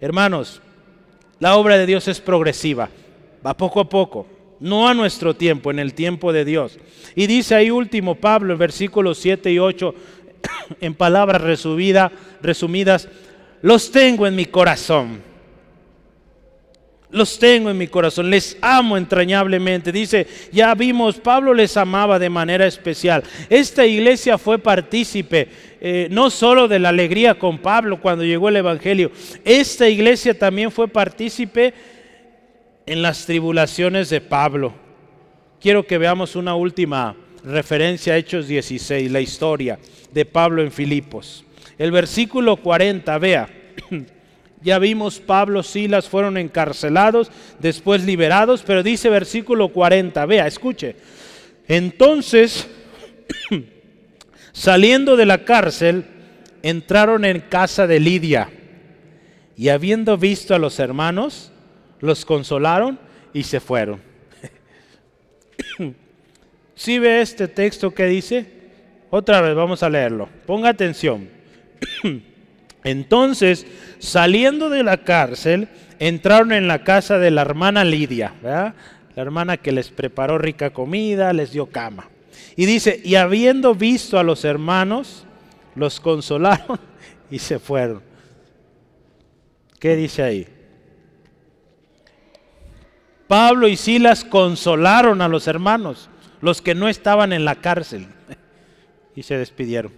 Hermanos, la obra de Dios es progresiva, va poco a poco, no a nuestro tiempo, en el tiempo de Dios. Y dice ahí último Pablo en versículos 7 y 8, en palabras resumidas, los tengo en mi corazón los tengo en mi corazón, les amo entrañablemente. Dice, ya vimos, Pablo les amaba de manera especial. Esta iglesia fue partícipe eh, no solo de la alegría con Pablo cuando llegó el Evangelio, esta iglesia también fue partícipe en las tribulaciones de Pablo. Quiero que veamos una última referencia a Hechos 16, la historia de Pablo en Filipos. El versículo 40, vea. Ya vimos, Pablo, Silas fueron encarcelados, después liberados, pero dice versículo 40, vea, escuche. Entonces, saliendo de la cárcel, entraron en casa de Lidia y habiendo visto a los hermanos, los consolaron y se fueron. Si ve este texto que dice? Otra vez vamos a leerlo. Ponga atención. Entonces, saliendo de la cárcel, entraron en la casa de la hermana Lidia, la hermana que les preparó rica comida, les dio cama. Y dice, y habiendo visto a los hermanos, los consolaron y se fueron. ¿Qué dice ahí? Pablo y Silas consolaron a los hermanos, los que no estaban en la cárcel, y se despidieron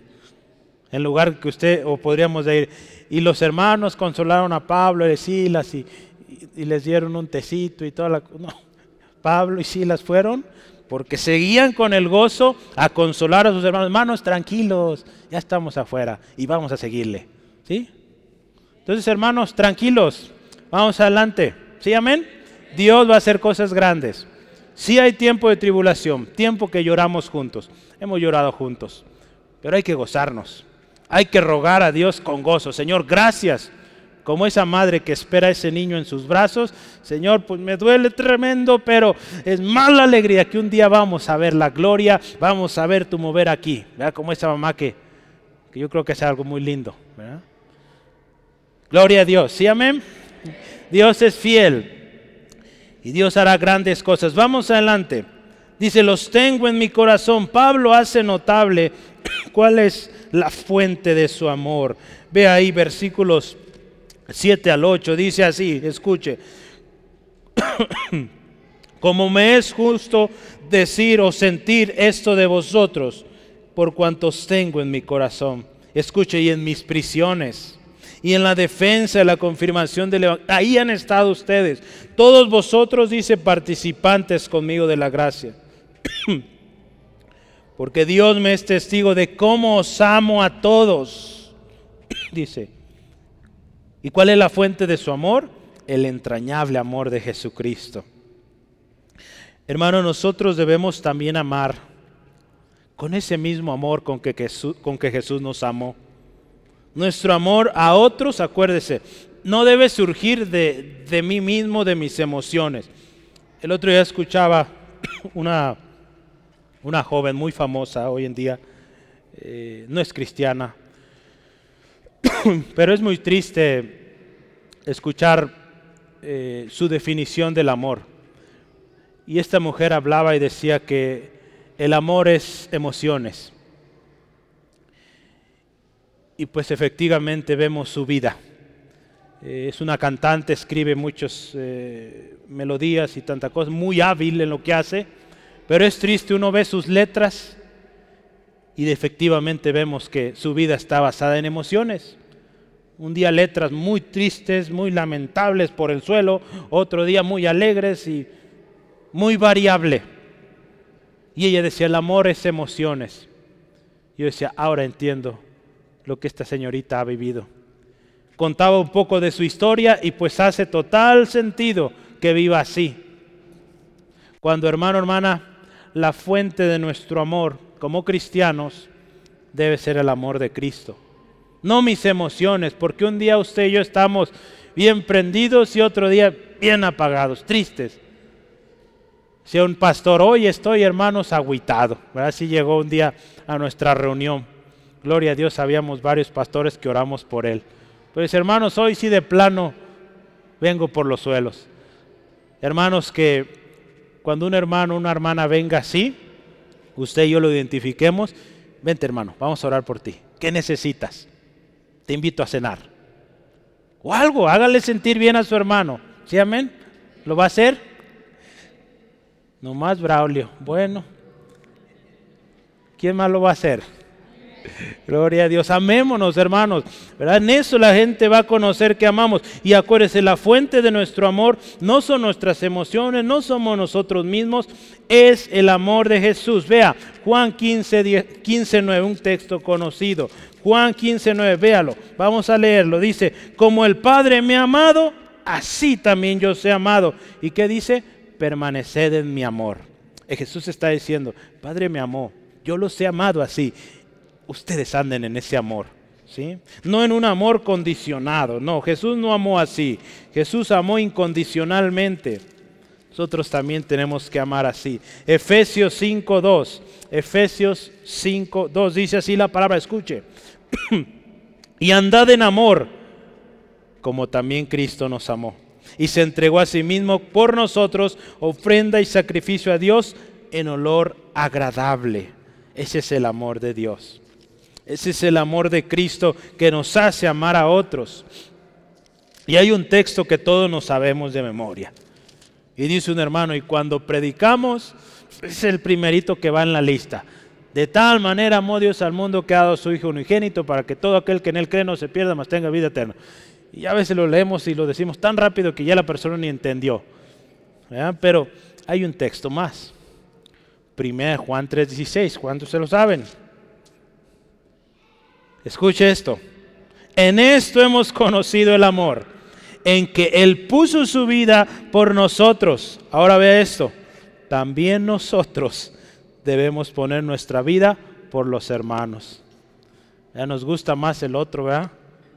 en lugar que usted, o podríamos decir, y los hermanos consolaron a Pablo y Silas y, les dieron un tecito y toda la... No, Pablo y Silas fueron porque seguían con el gozo a consolar a sus hermanos. Hermanos, tranquilos, ya estamos afuera y vamos a seguirle. ¿Sí? Entonces, hermanos, tranquilos, vamos adelante. ¿Sí, amén? Dios va a hacer cosas grandes. Sí hay tiempo de tribulación, tiempo que lloramos juntos. Hemos llorado juntos, pero hay que gozarnos hay que rogar a Dios con gozo. Señor, gracias. Como esa madre que espera a ese niño en sus brazos, Señor, pues me duele tremendo, pero es más la alegría que un día vamos a ver la gloria, vamos a ver tu mover aquí. ¿verdad? Como esa mamá que, que yo creo que es algo muy lindo. Gloria a Dios. ¿Sí, amén? Dios es fiel y Dios hará grandes cosas. Vamos adelante. Dice, los tengo en mi corazón. Pablo hace notable cuál es la fuente de su amor. Ve ahí versículos 7 al 8, dice así, escuche. Como me es justo decir o sentir esto de vosotros, por cuantos tengo en mi corazón. Escuche, y en mis prisiones, y en la defensa y la confirmación del Evangelio. Ahí han estado ustedes. Todos vosotros, dice, participantes conmigo de la gracia. porque Dios me es testigo de cómo os amo a todos. Dice, ¿y cuál es la fuente de su amor? El entrañable amor de Jesucristo. Hermano, nosotros debemos también amar con ese mismo amor con que Jesús, con que Jesús nos amó. Nuestro amor a otros, acuérdese, no debe surgir de, de mí mismo, de mis emociones. El otro día escuchaba una una joven muy famosa hoy en día, eh, no es cristiana, pero es muy triste escuchar eh, su definición del amor. Y esta mujer hablaba y decía que el amor es emociones. Y pues efectivamente vemos su vida. Eh, es una cantante, escribe muchas melodías y tantas cosas, muy hábil en lo que hace pero es triste, uno ve sus letras y efectivamente vemos que su vida está basada en emociones. Un día letras muy tristes, muy lamentables por el suelo, otro día muy alegres y muy variable. Y ella decía, el amor es emociones. Yo decía, ahora entiendo lo que esta señorita ha vivido. Contaba un poco de su historia y pues hace total sentido que viva así. Cuando hermano, hermana, la fuente de nuestro amor como cristianos debe ser el amor de Cristo. No mis emociones, porque un día usted y yo estamos bien prendidos y otro día bien apagados, tristes. Si un pastor, hoy estoy hermanos aguitado, ¿verdad? Si llegó un día a nuestra reunión. Gloria a Dios, habíamos varios pastores que oramos por él. Pues hermanos, hoy sí de plano vengo por los suelos. Hermanos, que cuando un hermano, una hermana venga así, usted y yo lo identifiquemos, vente hermano, vamos a orar por ti. ¿Qué necesitas? Te invito a cenar. O algo, hágale sentir bien a su hermano. ¿Sí, amén? ¿Lo va a hacer? Nomás Braulio. Bueno. ¿Quién más lo va a hacer? Gloria a Dios. Amémonos, hermanos. En eso la gente va a conocer que amamos. Y acuérdese, la fuente de nuestro amor no son nuestras emociones, no somos nosotros mismos, es el amor de Jesús. Vea, Juan 15, 15 9, un texto conocido. Juan 15, 9, véalo. Vamos a leerlo. Dice, como el Padre me ha amado, así también yo sé amado. ¿Y qué dice? Permaneced en mi amor. Eh, Jesús está diciendo, Padre me amó, yo los he amado así ustedes anden en ese amor. ¿sí? No en un amor condicionado, no, Jesús no amó así, Jesús amó incondicionalmente. Nosotros también tenemos que amar así. Efesios 5.2, Efesios 5.2 dice así la palabra, escuche. y andad en amor, como también Cristo nos amó. Y se entregó a sí mismo por nosotros, ofrenda y sacrificio a Dios en olor agradable. Ese es el amor de Dios. Ese es el amor de Cristo que nos hace amar a otros. Y hay un texto que todos nos sabemos de memoria. Y dice un hermano, y cuando predicamos, es el primerito que va en la lista. De tal manera amó Dios al mundo que ha dado a su Hijo unigénito para que todo aquel que en él cree no se pierda, mas tenga vida eterna. Y a veces lo leemos y lo decimos tan rápido que ya la persona ni entendió. Pero hay un texto más. Primera Juan 3:16, ¿cuántos se lo saben? Escuche esto. En esto hemos conocido el amor, en que Él puso su vida por nosotros. Ahora vea esto. También nosotros debemos poner nuestra vida por los hermanos. Ya nos gusta más el otro, ¿verdad?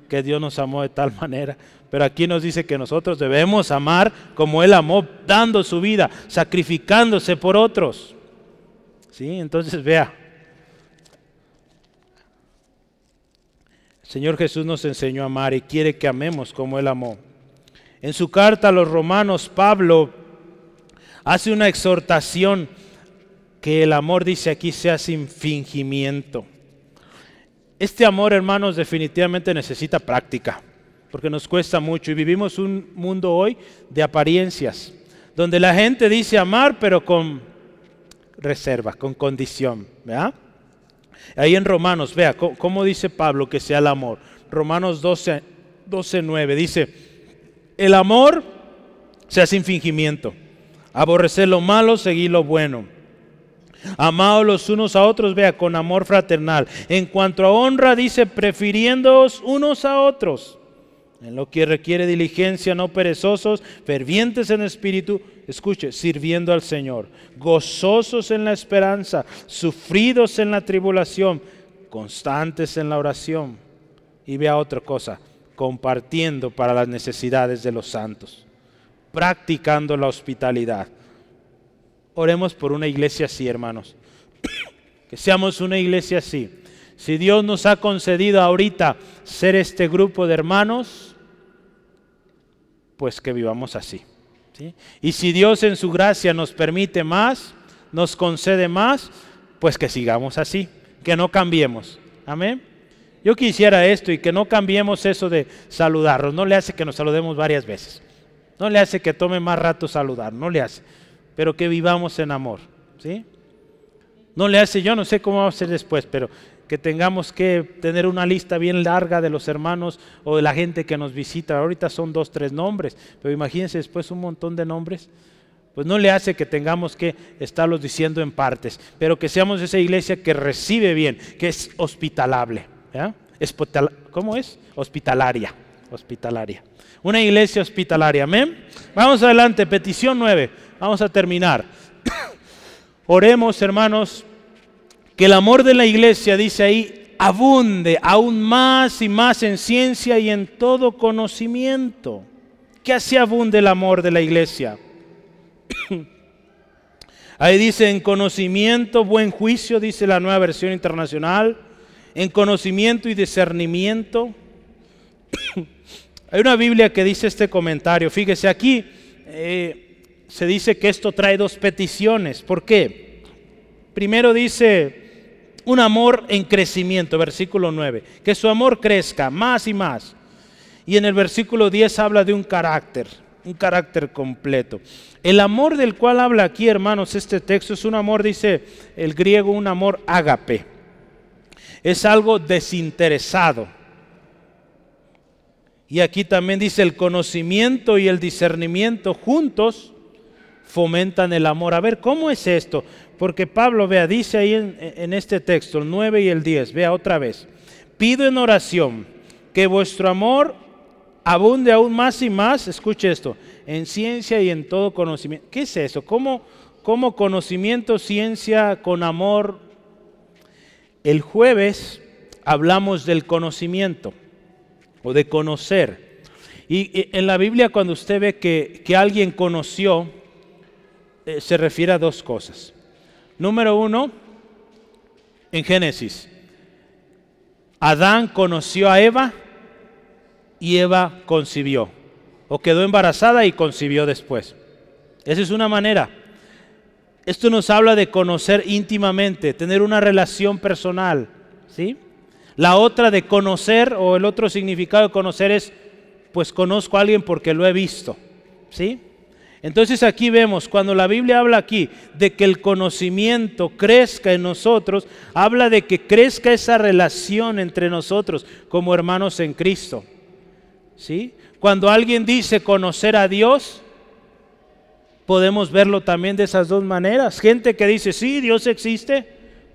Que Dios nos amó de tal manera. Pero aquí nos dice que nosotros debemos amar como Él amó, dando su vida, sacrificándose por otros. ¿Sí? Entonces vea, Señor Jesús nos enseñó a amar y quiere que amemos como Él amó. En su carta a los romanos, Pablo hace una exhortación que el amor, dice aquí, sea sin fingimiento. Este amor, hermanos, definitivamente necesita práctica, porque nos cuesta mucho y vivimos un mundo hoy de apariencias, donde la gente dice amar, pero con reserva, con condición. ¿verdad? Ahí en Romanos, vea cómo dice Pablo que sea el amor. Romanos 12, 12 9 dice, el amor sea sin fingimiento. Aborrecer lo malo, seguir lo bueno. Amados los unos a otros, vea, con amor fraternal. En cuanto a honra, dice, prefiriéndoos unos a otros en lo que requiere diligencia, no perezosos, fervientes en espíritu, escuche, sirviendo al Señor, gozosos en la esperanza, sufridos en la tribulación, constantes en la oración. Y vea otra cosa, compartiendo para las necesidades de los santos, practicando la hospitalidad. Oremos por una iglesia así, hermanos. que seamos una iglesia así. Si Dios nos ha concedido ahorita ser este grupo de hermanos, pues que vivamos así. Y si Dios en su gracia nos permite más, nos concede más, pues que sigamos así, que no cambiemos. Amén. Yo quisiera esto y que no cambiemos eso de saludarnos. No le hace que nos saludemos varias veces. No le hace que tome más rato saludar. No le hace. Pero que vivamos en amor. ¿sí? No le hace, yo no sé cómo va a ser después, pero que tengamos que tener una lista bien larga de los hermanos o de la gente que nos visita. Ahorita son dos, tres nombres, pero imagínense después un montón de nombres. Pues no le hace que tengamos que estarlos diciendo en partes, pero que seamos esa iglesia que recibe bien, que es hospitalable. ¿Cómo es? Hospitalaria. Hospitalaria. Una iglesia hospitalaria. Amén. Vamos adelante, petición nueve. Vamos a terminar. Oremos, hermanos Que el amor de la iglesia, dice ahí, abunde aún más y más en ciencia y en todo conocimiento. Que así abunde el amor de la iglesia. Ahí dice en conocimiento, buen juicio, dice la nueva versión internacional, en conocimiento y discernimiento. Hay una Biblia que dice este comentario, fíjese aquí, eh, se dice que esto trae dos peticiones. ¿Por qué? Primero dice un amor en crecimiento, versículo 9, que su amor crezca más y más. Y en el versículo 10 habla de un carácter, un carácter completo. El amor del cual habla aquí, hermanos, este texto es un amor, dice el griego, un amor ágape. Es algo desinteresado. Y aquí también dice el conocimiento y el discernimiento juntos fomentan el amor. A ver, ¿cómo es esto? Porque Pablo, vea, dice ahí en, este texto, el 9 y el 10, vea otra vez. Pido en oración que vuestro amor abunde aún más y más, escuche esto, en ciencia y en todo conocimiento. ¿Qué es eso? ¿Cómo, cómo conocimiento, ciencia con amor? El jueves hablamos del conocimiento o de conocer. Y, en la Biblia cuando usted ve que, que alguien conoció, eh, se refiere a dos cosas. Número uno, en Génesis, Adán conoció a Eva y Eva concibió. O quedó embarazada y concibió después. Esa es una manera. Esto nos habla de conocer íntimamente, tener una relación personal. ¿sí? La otra de conocer, o el otro significado de conocer es, pues conozco a alguien porque lo he visto. ¿sí? Entonces aquí vemos, cuando la Biblia habla aquí de que el conocimiento crezca en nosotros, habla de que crezca esa relación entre nosotros como hermanos en Cristo. ¿Sí? Cuando alguien dice conocer a Dios, podemos verlo también de esas dos maneras. Gente que dice, sí, Dios existe,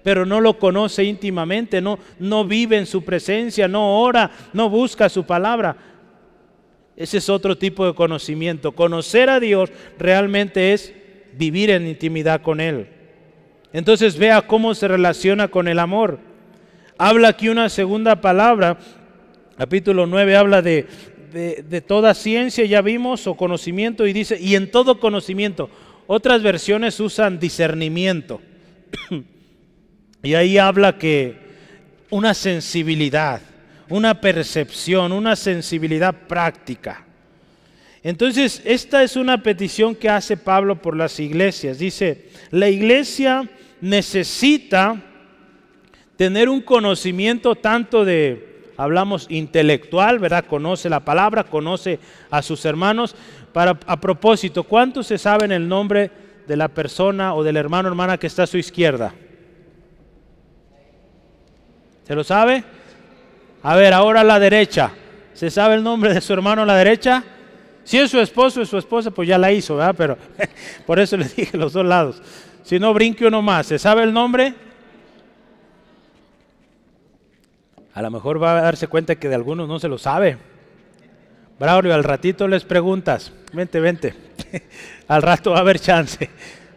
pero no lo conoce íntimamente, no, no vive en su presencia, no ora, no busca su palabra. Ese es otro tipo de conocimiento. Conocer a Dios realmente es vivir en intimidad con Él. Entonces vea cómo se relaciona con el amor. Habla aquí una segunda palabra. Capítulo 9 habla de, de, toda ciencia, ya vimos, o conocimiento, y dice, y en todo conocimiento. Otras versiones usan discernimiento. y ahí habla que una sensibilidad, una percepción, una sensibilidad práctica. Entonces, esta es una petición que hace Pablo por las iglesias. Dice, la iglesia necesita tener un conocimiento tanto de hablamos intelectual, ¿verdad? Conoce la palabra, conoce a sus hermanos. Para, a propósito, ¿cuántos se saben el nombre de la persona o del hermano o hermana que está a su izquierda? ¿Se lo sabe? A ver, ahora la derecha. ¿Se sabe el nombre de su hermano a la derecha? Si es su esposo o su esposa, pues ya la hizo, ¿verdad? Pero por eso le dije los dos lados. Si no, brinque uno más. ¿Se sabe el nombre? A lo mejor va a darse cuenta que de algunos no se lo sabe. Braulio, al ratito les preguntas. Vente, vente. al rato va a haber chance.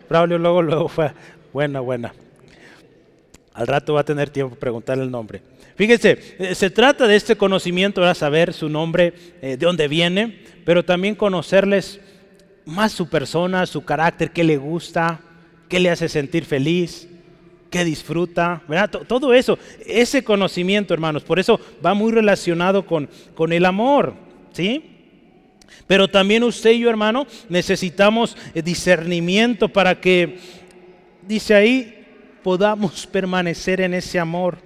Braulio luego, luego fue. Buena, buena. Al rato va a tener tiempo preguntarle el nombre. Fíjense, eh, se trata de este conocimiento, para saber su nombre, eh, de dónde viene, pero también conocerles más su persona, su carácter, qué le gusta, qué le hace sentir feliz, que disfruta, ¿verdad? Todo eso, ese conocimiento, hermanos, por eso va muy relacionado con, con el amor, ¿sí? Pero también usted y yo, hermano, necesitamos eh, discernimiento para que, dice ahí, podamos permanecer en ese amor.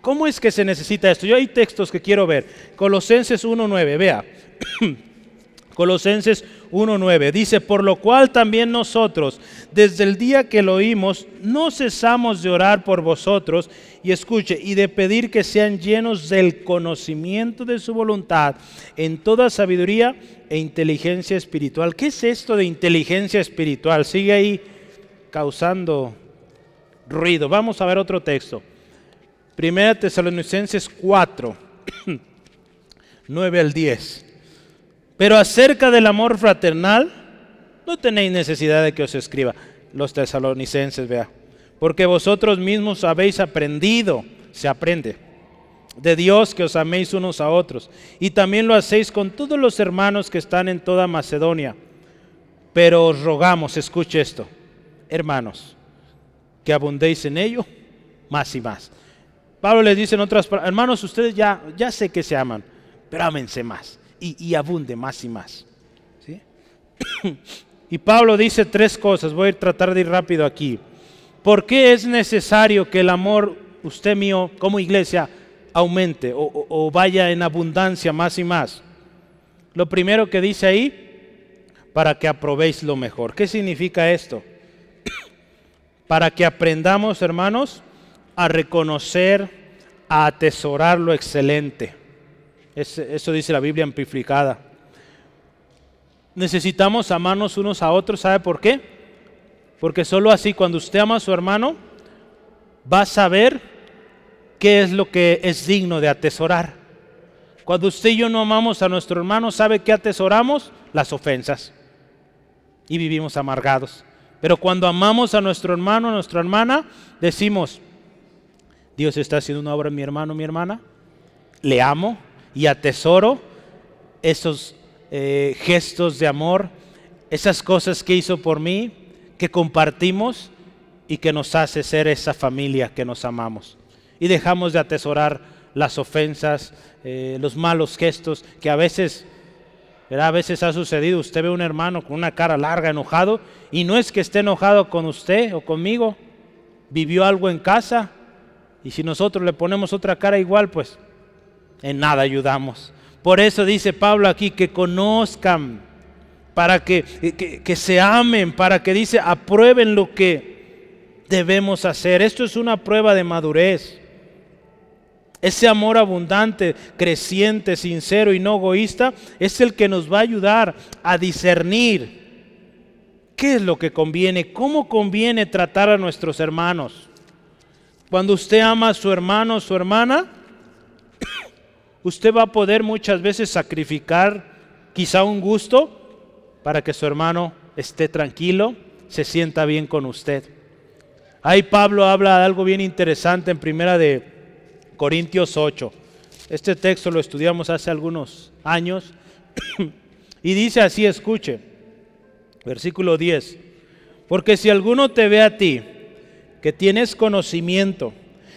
¿Cómo es que se necesita esto? Yo hay textos que quiero ver. Colosenses 1.9, vea. Colosenses 1.9 dice, por lo cual también nosotros, desde el día que lo oímos, no cesamos de orar por vosotros y escuche, y de pedir que sean llenos del conocimiento de su voluntad en toda sabiduría e inteligencia espiritual. ¿Qué es esto de inteligencia espiritual? Sigue ahí causando ruido. Vamos a ver otro texto. Primera Tesalonicenses 4, 9 al 10. Pero acerca del amor fraternal, no tenéis necesidad de que os escriba. Los tesalonicenses, vea. porque vosotros mismos habéis aprendido, se aprende, de Dios que os améis unos a otros. Y también lo hacéis con todos los hermanos que están en toda Macedonia. Pero os rogamos, escuche esto, hermanos, que abundéis en ello más y más. Pablo les dice en otras palabras, hermanos, ustedes ya, ya sé que se aman, pero ámense más y, y abunde más y más. ¿sí? y Pablo dice tres cosas, voy a tratar de ir rápido aquí. ¿Por qué es necesario que el amor, usted mío, como iglesia, aumente o, o vaya en abundancia más y más? Lo primero que dice ahí, para que aprobéis lo mejor. ¿Qué significa esto? Para que aprendamos, hermanos, a reconocer, a atesorar lo excelente. eso dice la Biblia amplificada. Necesitamos amarnos unos a otros, ¿sabe por qué? Porque solo así, cuando usted ama a su hermano, va a saber qué es lo que es digno de atesorar. Cuando usted y yo no amamos a nuestro hermano, ¿sabe qué atesoramos? Las ofensas. Y vivimos amargados. Pero cuando amamos a nuestro hermano, a nuestra hermana, decimos, Dios está haciendo una obra en mi hermano, mi hermana. Le amo y atesoro esos eh, gestos de amor, esas cosas que hizo por mí, que compartimos y que nos hace ser esa familia que nos amamos. Y dejamos de atesorar las ofensas, eh, los malos gestos que a veces, a veces ha sucedido. Usted ve un hermano con una cara larga, enojado, y no es que esté enojado con usted o conmigo. Vivió algo en casa, y si nosotros le ponemos otra cara igual, pues en nada ayudamos. Por eso dice Pablo aquí que conozcan, para que, que, se amen, para que dice aprueben lo que debemos hacer. Esto es una prueba de madurez. Ese amor abundante, creciente, sincero y no egoísta es el que nos va a ayudar a discernir qué es lo que conviene, cómo conviene tratar a nuestros hermanos. Cuando usted ama a su hermano o su hermana, usted va a poder muchas veces sacrificar quizá un gusto para que su hermano esté tranquilo, se sienta bien con usted. Ahí Pablo habla de algo bien interesante en primera de Corintios 8. Este texto lo estudiamos hace algunos años y dice así, escuche, versículo 10, porque si alguno te ve a ti, que tienes conocimiento,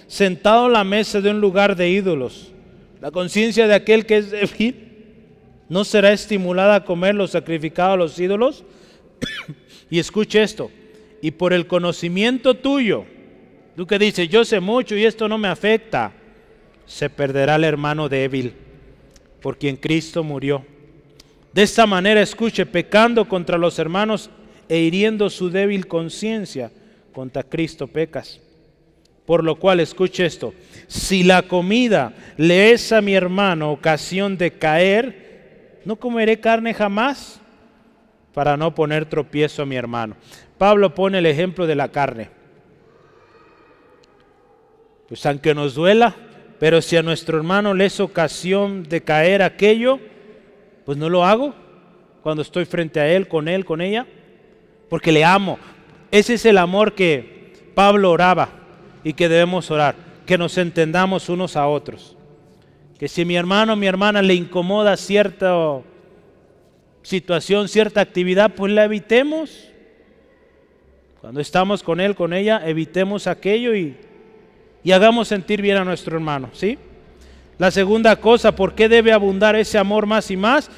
sentado a la mesa de un lugar de ídolos, la conciencia de aquel que es débil no será estimulada a comer lo sacrificado a los ídolos. y escuche esto, y por el conocimiento tuyo, tú que dices, yo sé mucho y esto no me afecta, se perderá el hermano débil, por quien Cristo murió. De esta manera, escuche, pecando contra los hermanos e hiriendo su débil conciencia contra Cristo pecas. Por lo cual, escuche esto, si la comida le es a mi hermano ocasión de caer, no comeré carne jamás para no poner tropiezo a mi hermano. Pablo pone el ejemplo de la carne. Pues aunque nos duela, pero si a nuestro hermano le es ocasión de caer aquello, pues no lo hago cuando estoy frente a él, con él, con ella, porque le amo, ese es el amor que Pablo oraba y que debemos orar, que nos entendamos unos a otros. Que si mi hermano o mi hermana le incomoda cierta situación, cierta actividad, pues la evitemos. Cuando estamos con él, con ella, evitemos aquello y, y hagamos sentir bien a nuestro hermano, ¿sí? La segunda cosa, ¿por qué debe abundar ese amor más y más?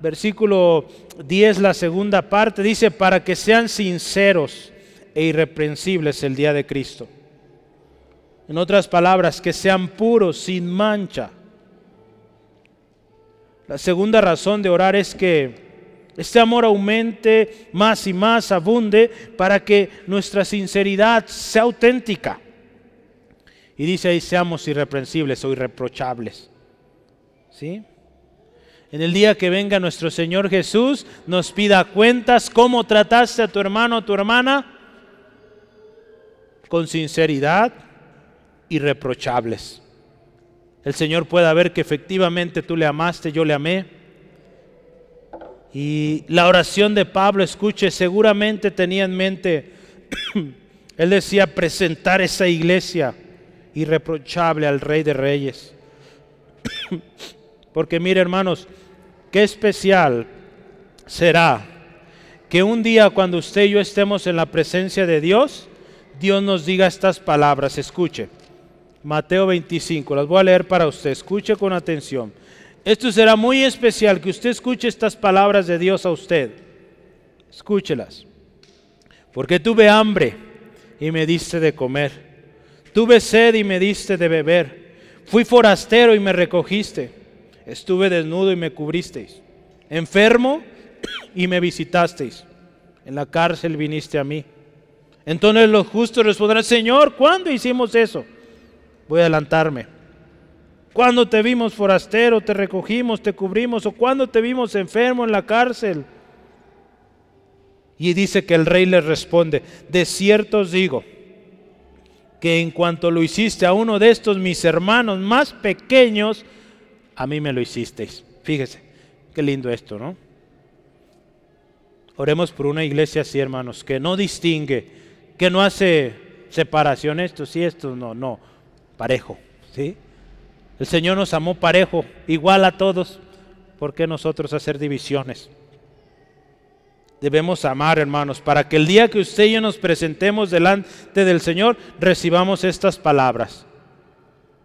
Versículo 10, la segunda parte, dice, para que sean sinceros e irreprensibles el día de Cristo. En otras palabras, que sean puros, sin mancha. La segunda razón de orar es que este amor aumente más y más, abunde, para que nuestra sinceridad sea auténtica. Y dice ahí, seamos irreprensibles o irreprochables. ¿Sí? En el día que venga nuestro Señor Jesús, nos pida cuentas cómo trataste a tu hermano o tu hermana, con sinceridad, irreprochables. El Señor pueda ver que efectivamente tú le amaste, yo le amé. Y la oración de Pablo, escuche, seguramente tenía en mente Él decía presentar esa iglesia irreprochable al Rey de Reyes. Porque mire hermanos, qué especial será que un día cuando usted y yo estemos en la presencia de Dios, Dios nos diga estas palabras. Escuche, Mateo 25, las voy a leer para usted, escuche con atención. Esto será muy especial que usted escuche estas palabras de Dios a usted. Escúchelas. Porque tuve hambre y me diste de comer. Tuve sed y me diste de beber. Fui forastero y me recogiste. Estuve desnudo y me cubristeis. Enfermo y me visitasteis. En la cárcel viniste a mí. Entonces los justos responderán, Señor, ¿cuándo hicimos eso? Voy a adelantarme. ¿Cuándo te vimos forastero, te recogimos, te cubrimos? ¿O cuándo te vimos enfermo en la cárcel? Y dice que el rey le responde, de cierto os digo, que en cuanto lo hiciste a uno de estos mis hermanos más pequeños, a mí me lo hicisteis. Fíjese, qué lindo esto, ¿no? Oremos por una iglesia así, hermanos, que no distingue, que no hace separación estos y estos, no, no, parejo, ¿sí? El Señor nos amó parejo, igual a todos, ¿por qué nosotros hacer divisiones? Debemos amar, hermanos, para que el día que usted y yo nos presentemos delante del Señor, recibamos estas palabras.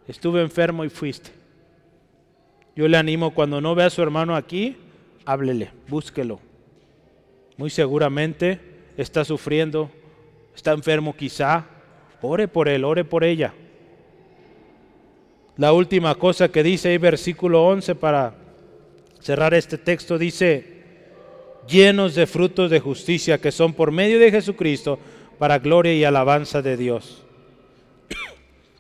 Estuve enfermo y fuiste. Yo le animo cuando no vea a su hermano aquí, háblele, búsquelo. Muy seguramente está sufriendo, está enfermo quizá. Ore por él, ore por ella. La última cosa que dice ahí, versículo 11, para cerrar este texto, dice, llenos de frutos de justicia que son por medio de Jesucristo para gloria y alabanza de Dios.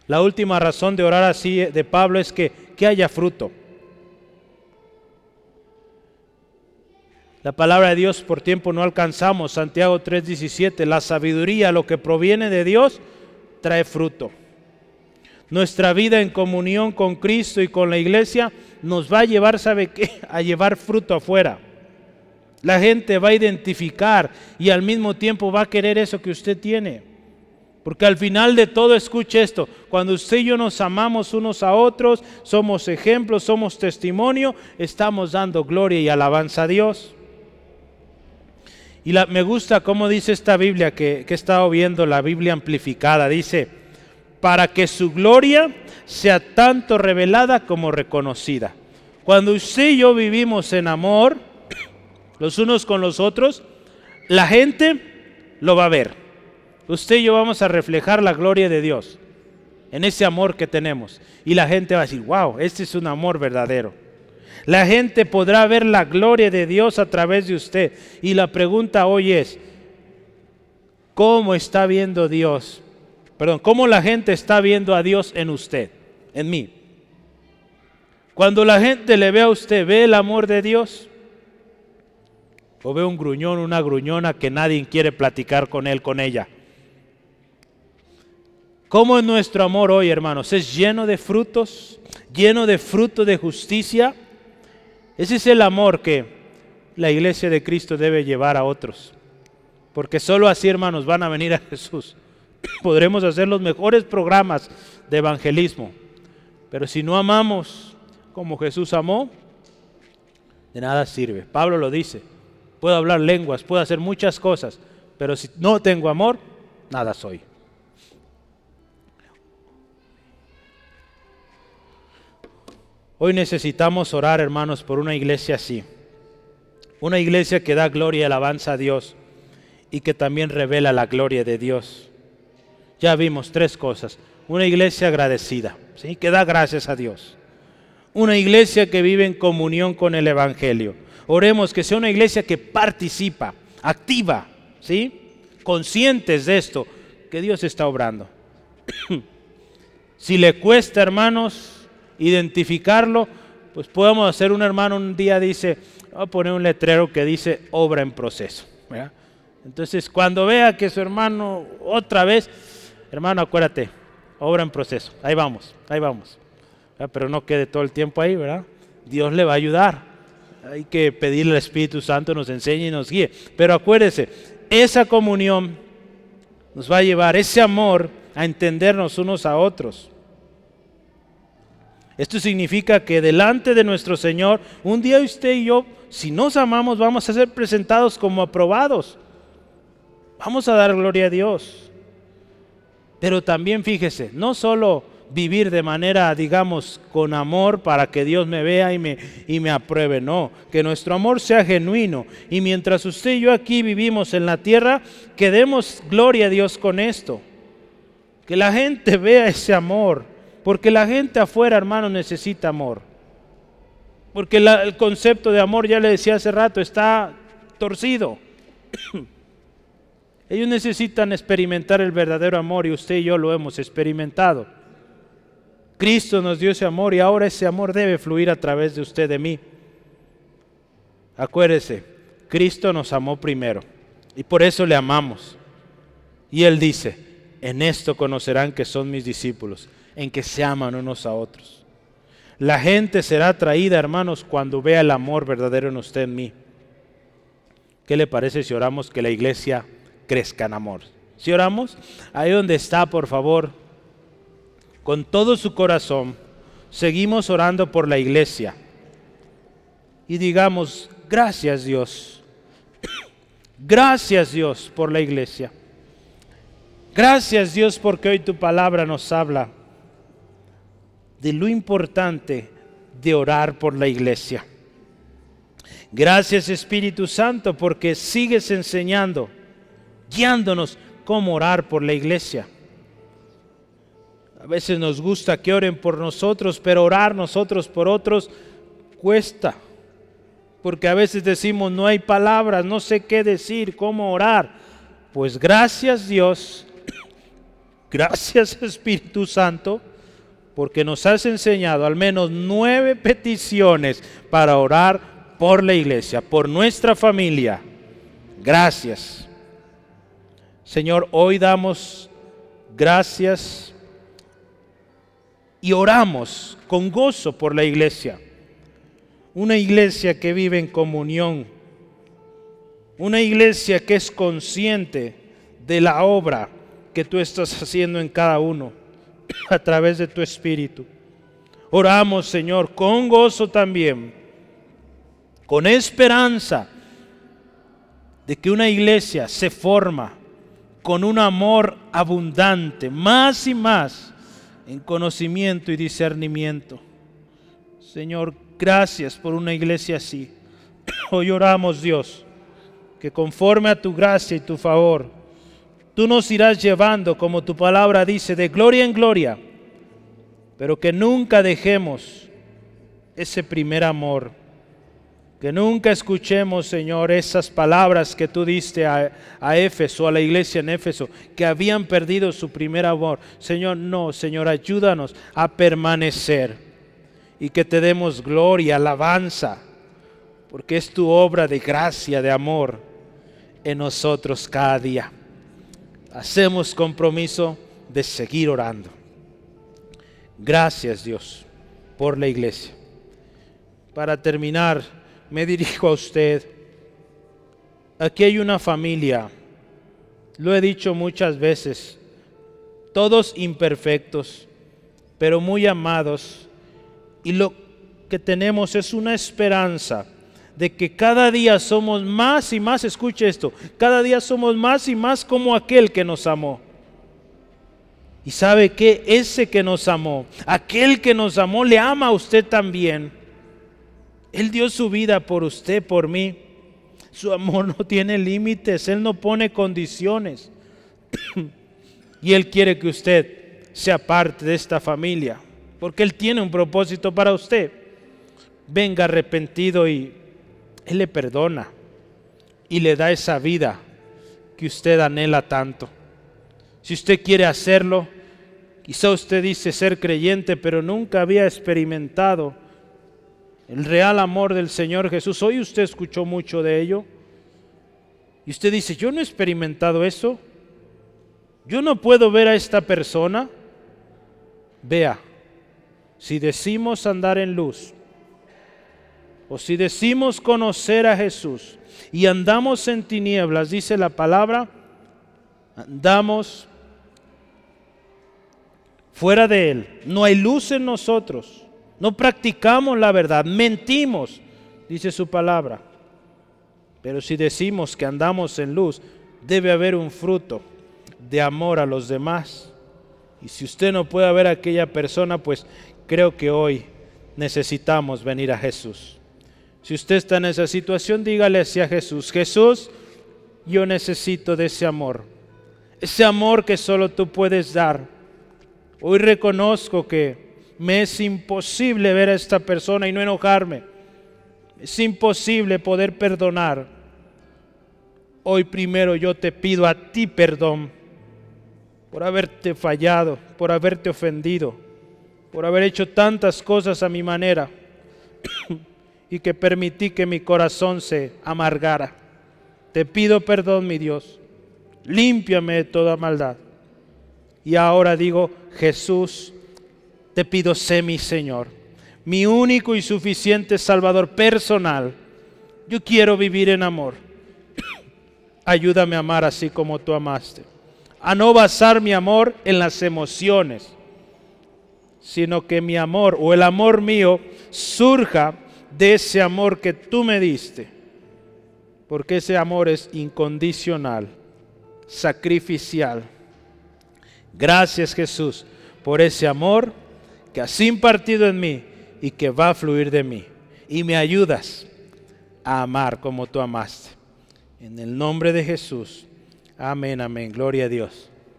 La última razón de orar así de Pablo es que, que haya fruto. La palabra de Dios por tiempo no alcanzamos. Santiago 3:17, la sabiduría, lo que proviene de Dios, trae fruto. Nuestra vida en comunión con Cristo y con la iglesia nos va a llevar. A llevar fruto afuera. La gente va a identificar y al mismo tiempo va a querer eso que usted tiene. Porque al final de todo, escuche esto, cuando usted y yo nos amamos unos a otros, somos ejemplos, somos testimonio, estamos dando gloria y alabanza a Dios. Y me gusta cómo dice esta Biblia que, que he estado viendo, la Biblia amplificada, dice, para que su gloria sea tanto revelada como reconocida. Cuando usted y yo vivimos en amor, los unos con los otros, la gente lo va a ver. Usted y yo vamos a reflejar la gloria de Dios en ese amor que tenemos. Y la gente va a decir, wow, este es un amor verdadero. La gente podrá ver la gloria de Dios a través de usted. Y la pregunta hoy es, ¿cómo está viendo Dios? Perdón, ¿cómo la gente está viendo a Dios en usted, en mí? Cuando la gente le ve a usted, ¿ve el amor de Dios? O ve un gruñón, una gruñona que nadie quiere platicar con él, con ella. ¿Cómo es nuestro amor hoy, hermanos? ¿Es lleno de frutos? ¿Lleno de fruto de justicia? Ese es el amor que la iglesia de Cristo debe llevar a otros. Porque solo así, hermanos, van a venir a Jesús. Podremos hacer los mejores programas de evangelismo. Pero si no amamos como Jesús amó, de nada sirve. Pablo lo dice puedo hablar lenguas, puedo hacer muchas cosas, pero si no tengo amor, nada soy. Hoy necesitamos orar, hermanos, por una iglesia así. Una iglesia que da gloria y alabanza a Dios y que también revela la gloria de Dios. Ya vimos tres cosas. Una iglesia agradecida, ¿sí? que da gracias a Dios. Una iglesia que vive en comunión con el Evangelio Oremos que sea una iglesia que participa, activa, ¿sí? Conscientes de esto, que Dios está obrando. si le cuesta, hermanos, identificarlo, pues podemos hacer un hermano un día dice, voy a poner un letrero que dice obra en proceso. Entonces, cuando vea que su hermano otra vez, hermano, acuérdate, obra en proceso. Ahí vamos, ahí vamos. Pero no quede todo el tiempo ahí, ¿verdad? Dios le va a ayudar hay que pedirle al Espíritu Santo nos enseñe y nos guíe. Pero acuérdese, esa comunión nos va a llevar ese amor a entendernos unos a otros. Esto significa que delante de nuestro Señor, un día usted y yo, si nos amamos, vamos a ser presentados como aprobados. Vamos a dar gloria a Dios. Pero también fíjese, no solo vivir de manera, digamos, con amor para que Dios me vea y me, y me apruebe, no, que nuestro amor sea genuino. Y mientras usted y yo aquí vivimos en la tierra, que demos gloria a Dios con esto. Que la gente vea ese amor porque la gente afuera, hermano, necesita amor. Porque el concepto de amor, ya le decía hace rato, está torcido. Ellos necesitan experimentar el verdadero amor y usted y yo lo hemos experimentado. Cristo nos dio ese amor y ahora ese amor debe fluir a través de usted, de mí. Acuérdese, Cristo nos amó primero y por eso le amamos. Y Él dice, en esto conocerán que son mis discípulos, en que se aman unos a otros. La gente será atraída, hermanos, cuando vea el amor verdadero en usted, en mí. ¿Qué le parece si oramos que la iglesia crezca en amor? Si oramos, ahí donde está, por favor, con todo su corazón, seguimos orando por la iglesia. Y digamos, gracias Dios. Gracias Dios por la iglesia. Gracias Dios porque hoy tu palabra nos habla de lo importante de orar por la iglesia. Gracias Espíritu Santo porque sigues enseñando, guiándonos cómo orar por la iglesia. A veces nos gusta que oren por nosotros, pero orar nosotros por otros cuesta. Porque a veces decimos, no hay palabras, no sé qué decir, cómo orar. Pues gracias Dios, gracias Espíritu Santo, porque nos has enseñado al menos nueve peticiones para orar por la iglesia, por nuestra familia. Gracias. Señor, hoy damos gracias y oramos con gozo por la iglesia. Una iglesia que vive en comunión. Una iglesia que es consciente de la obra que tú estás haciendo en cada uno a través de tu Espíritu. Oramos, Señor, con gozo también, con esperanza de que una iglesia se forma con un amor abundante, más y más, en conocimiento y discernimiento. Señor, gracias por una iglesia así. Hoy oramos, Dios, que conforme a tu gracia y tu favor, tú nos irás llevando, como tu palabra dice, de gloria en gloria, pero que nunca dejemos ese primer amor. Que nunca escuchemos, Señor, esas palabras que tú diste a, a, Éfeso, a la iglesia en Éfeso, que habían perdido su primer amor. Señor, no, Señor, ayúdanos a permanecer y que te demos gloria, alabanza, porque es tu obra de gracia, de amor en nosotros cada día hacemos compromiso de seguir orando. Gracias Dios por la iglesia. Para terminar, me dirijo a usted. Aquí hay una familia, lo he dicho muchas veces, todos imperfectos, pero muy amados. Y lo que tenemos es una esperanza de que cada día somos más y más, escuche esto, cada día somos más y más como aquel que nos amó. Y sabe que ese que nos amó, aquel que nos amó, le ama a usted también. Él dio su vida por usted, por mí. Su amor no tiene límites, Él no pone condiciones. y Él quiere que usted sea parte de esta familia, porque Él tiene un propósito para usted. Venga arrepentido y él le perdona y le da esa vida que usted anhela tanto. Si usted quiere hacerlo, quizá usted dice ser creyente, pero nunca había experimentado el real amor del Señor Jesús. Hoy usted escuchó mucho de ello. Y usted dice, yo no he experimentado eso. Yo no puedo ver a esta persona. Vea, si decimos andar en luz, o si decimos conocer a Jesús y andamos en tinieblas, dice la palabra, andamos fuera de Él, no hay luz en nosotros, no practicamos la verdad, mentimos, dice su palabra. Pero si decimos que andamos en luz, debe haber un fruto de amor a los demás. Y si usted no puede ver a aquella persona, pues creo que hoy necesitamos venir a Jesús. Si usted está en esa situación, dígale a Jesús, Jesús, yo necesito de ese amor, ese amor que solo tú puedes dar. Hoy reconozco que me es imposible ver a esta persona y no enojarme. Es imposible poder perdonar. Hoy primero yo te pido a ti perdón por haberte fallado, por haberte ofendido, por haber hecho tantas cosas a mi manera y que permití que mi corazón se amargara. Te pido perdón, mi Dios. Límpiame de toda maldad. Y ahora digo, Jesús, te pido, sé mi Señor, mi único y suficiente Salvador personal. Yo quiero vivir en amor. Ayúdame a amar así como tú amaste a no basar mi amor en las emociones, sino que mi amor o el amor mío surja de ese amor que tú me diste, porque ese amor es incondicional, sacrificial. Gracias Jesús por ese amor que has en mí y que va a fluir de mí. Y me ayudas a amar como tú amaste. En el nombre de Jesús. Amén, amén. Gloria a Dios.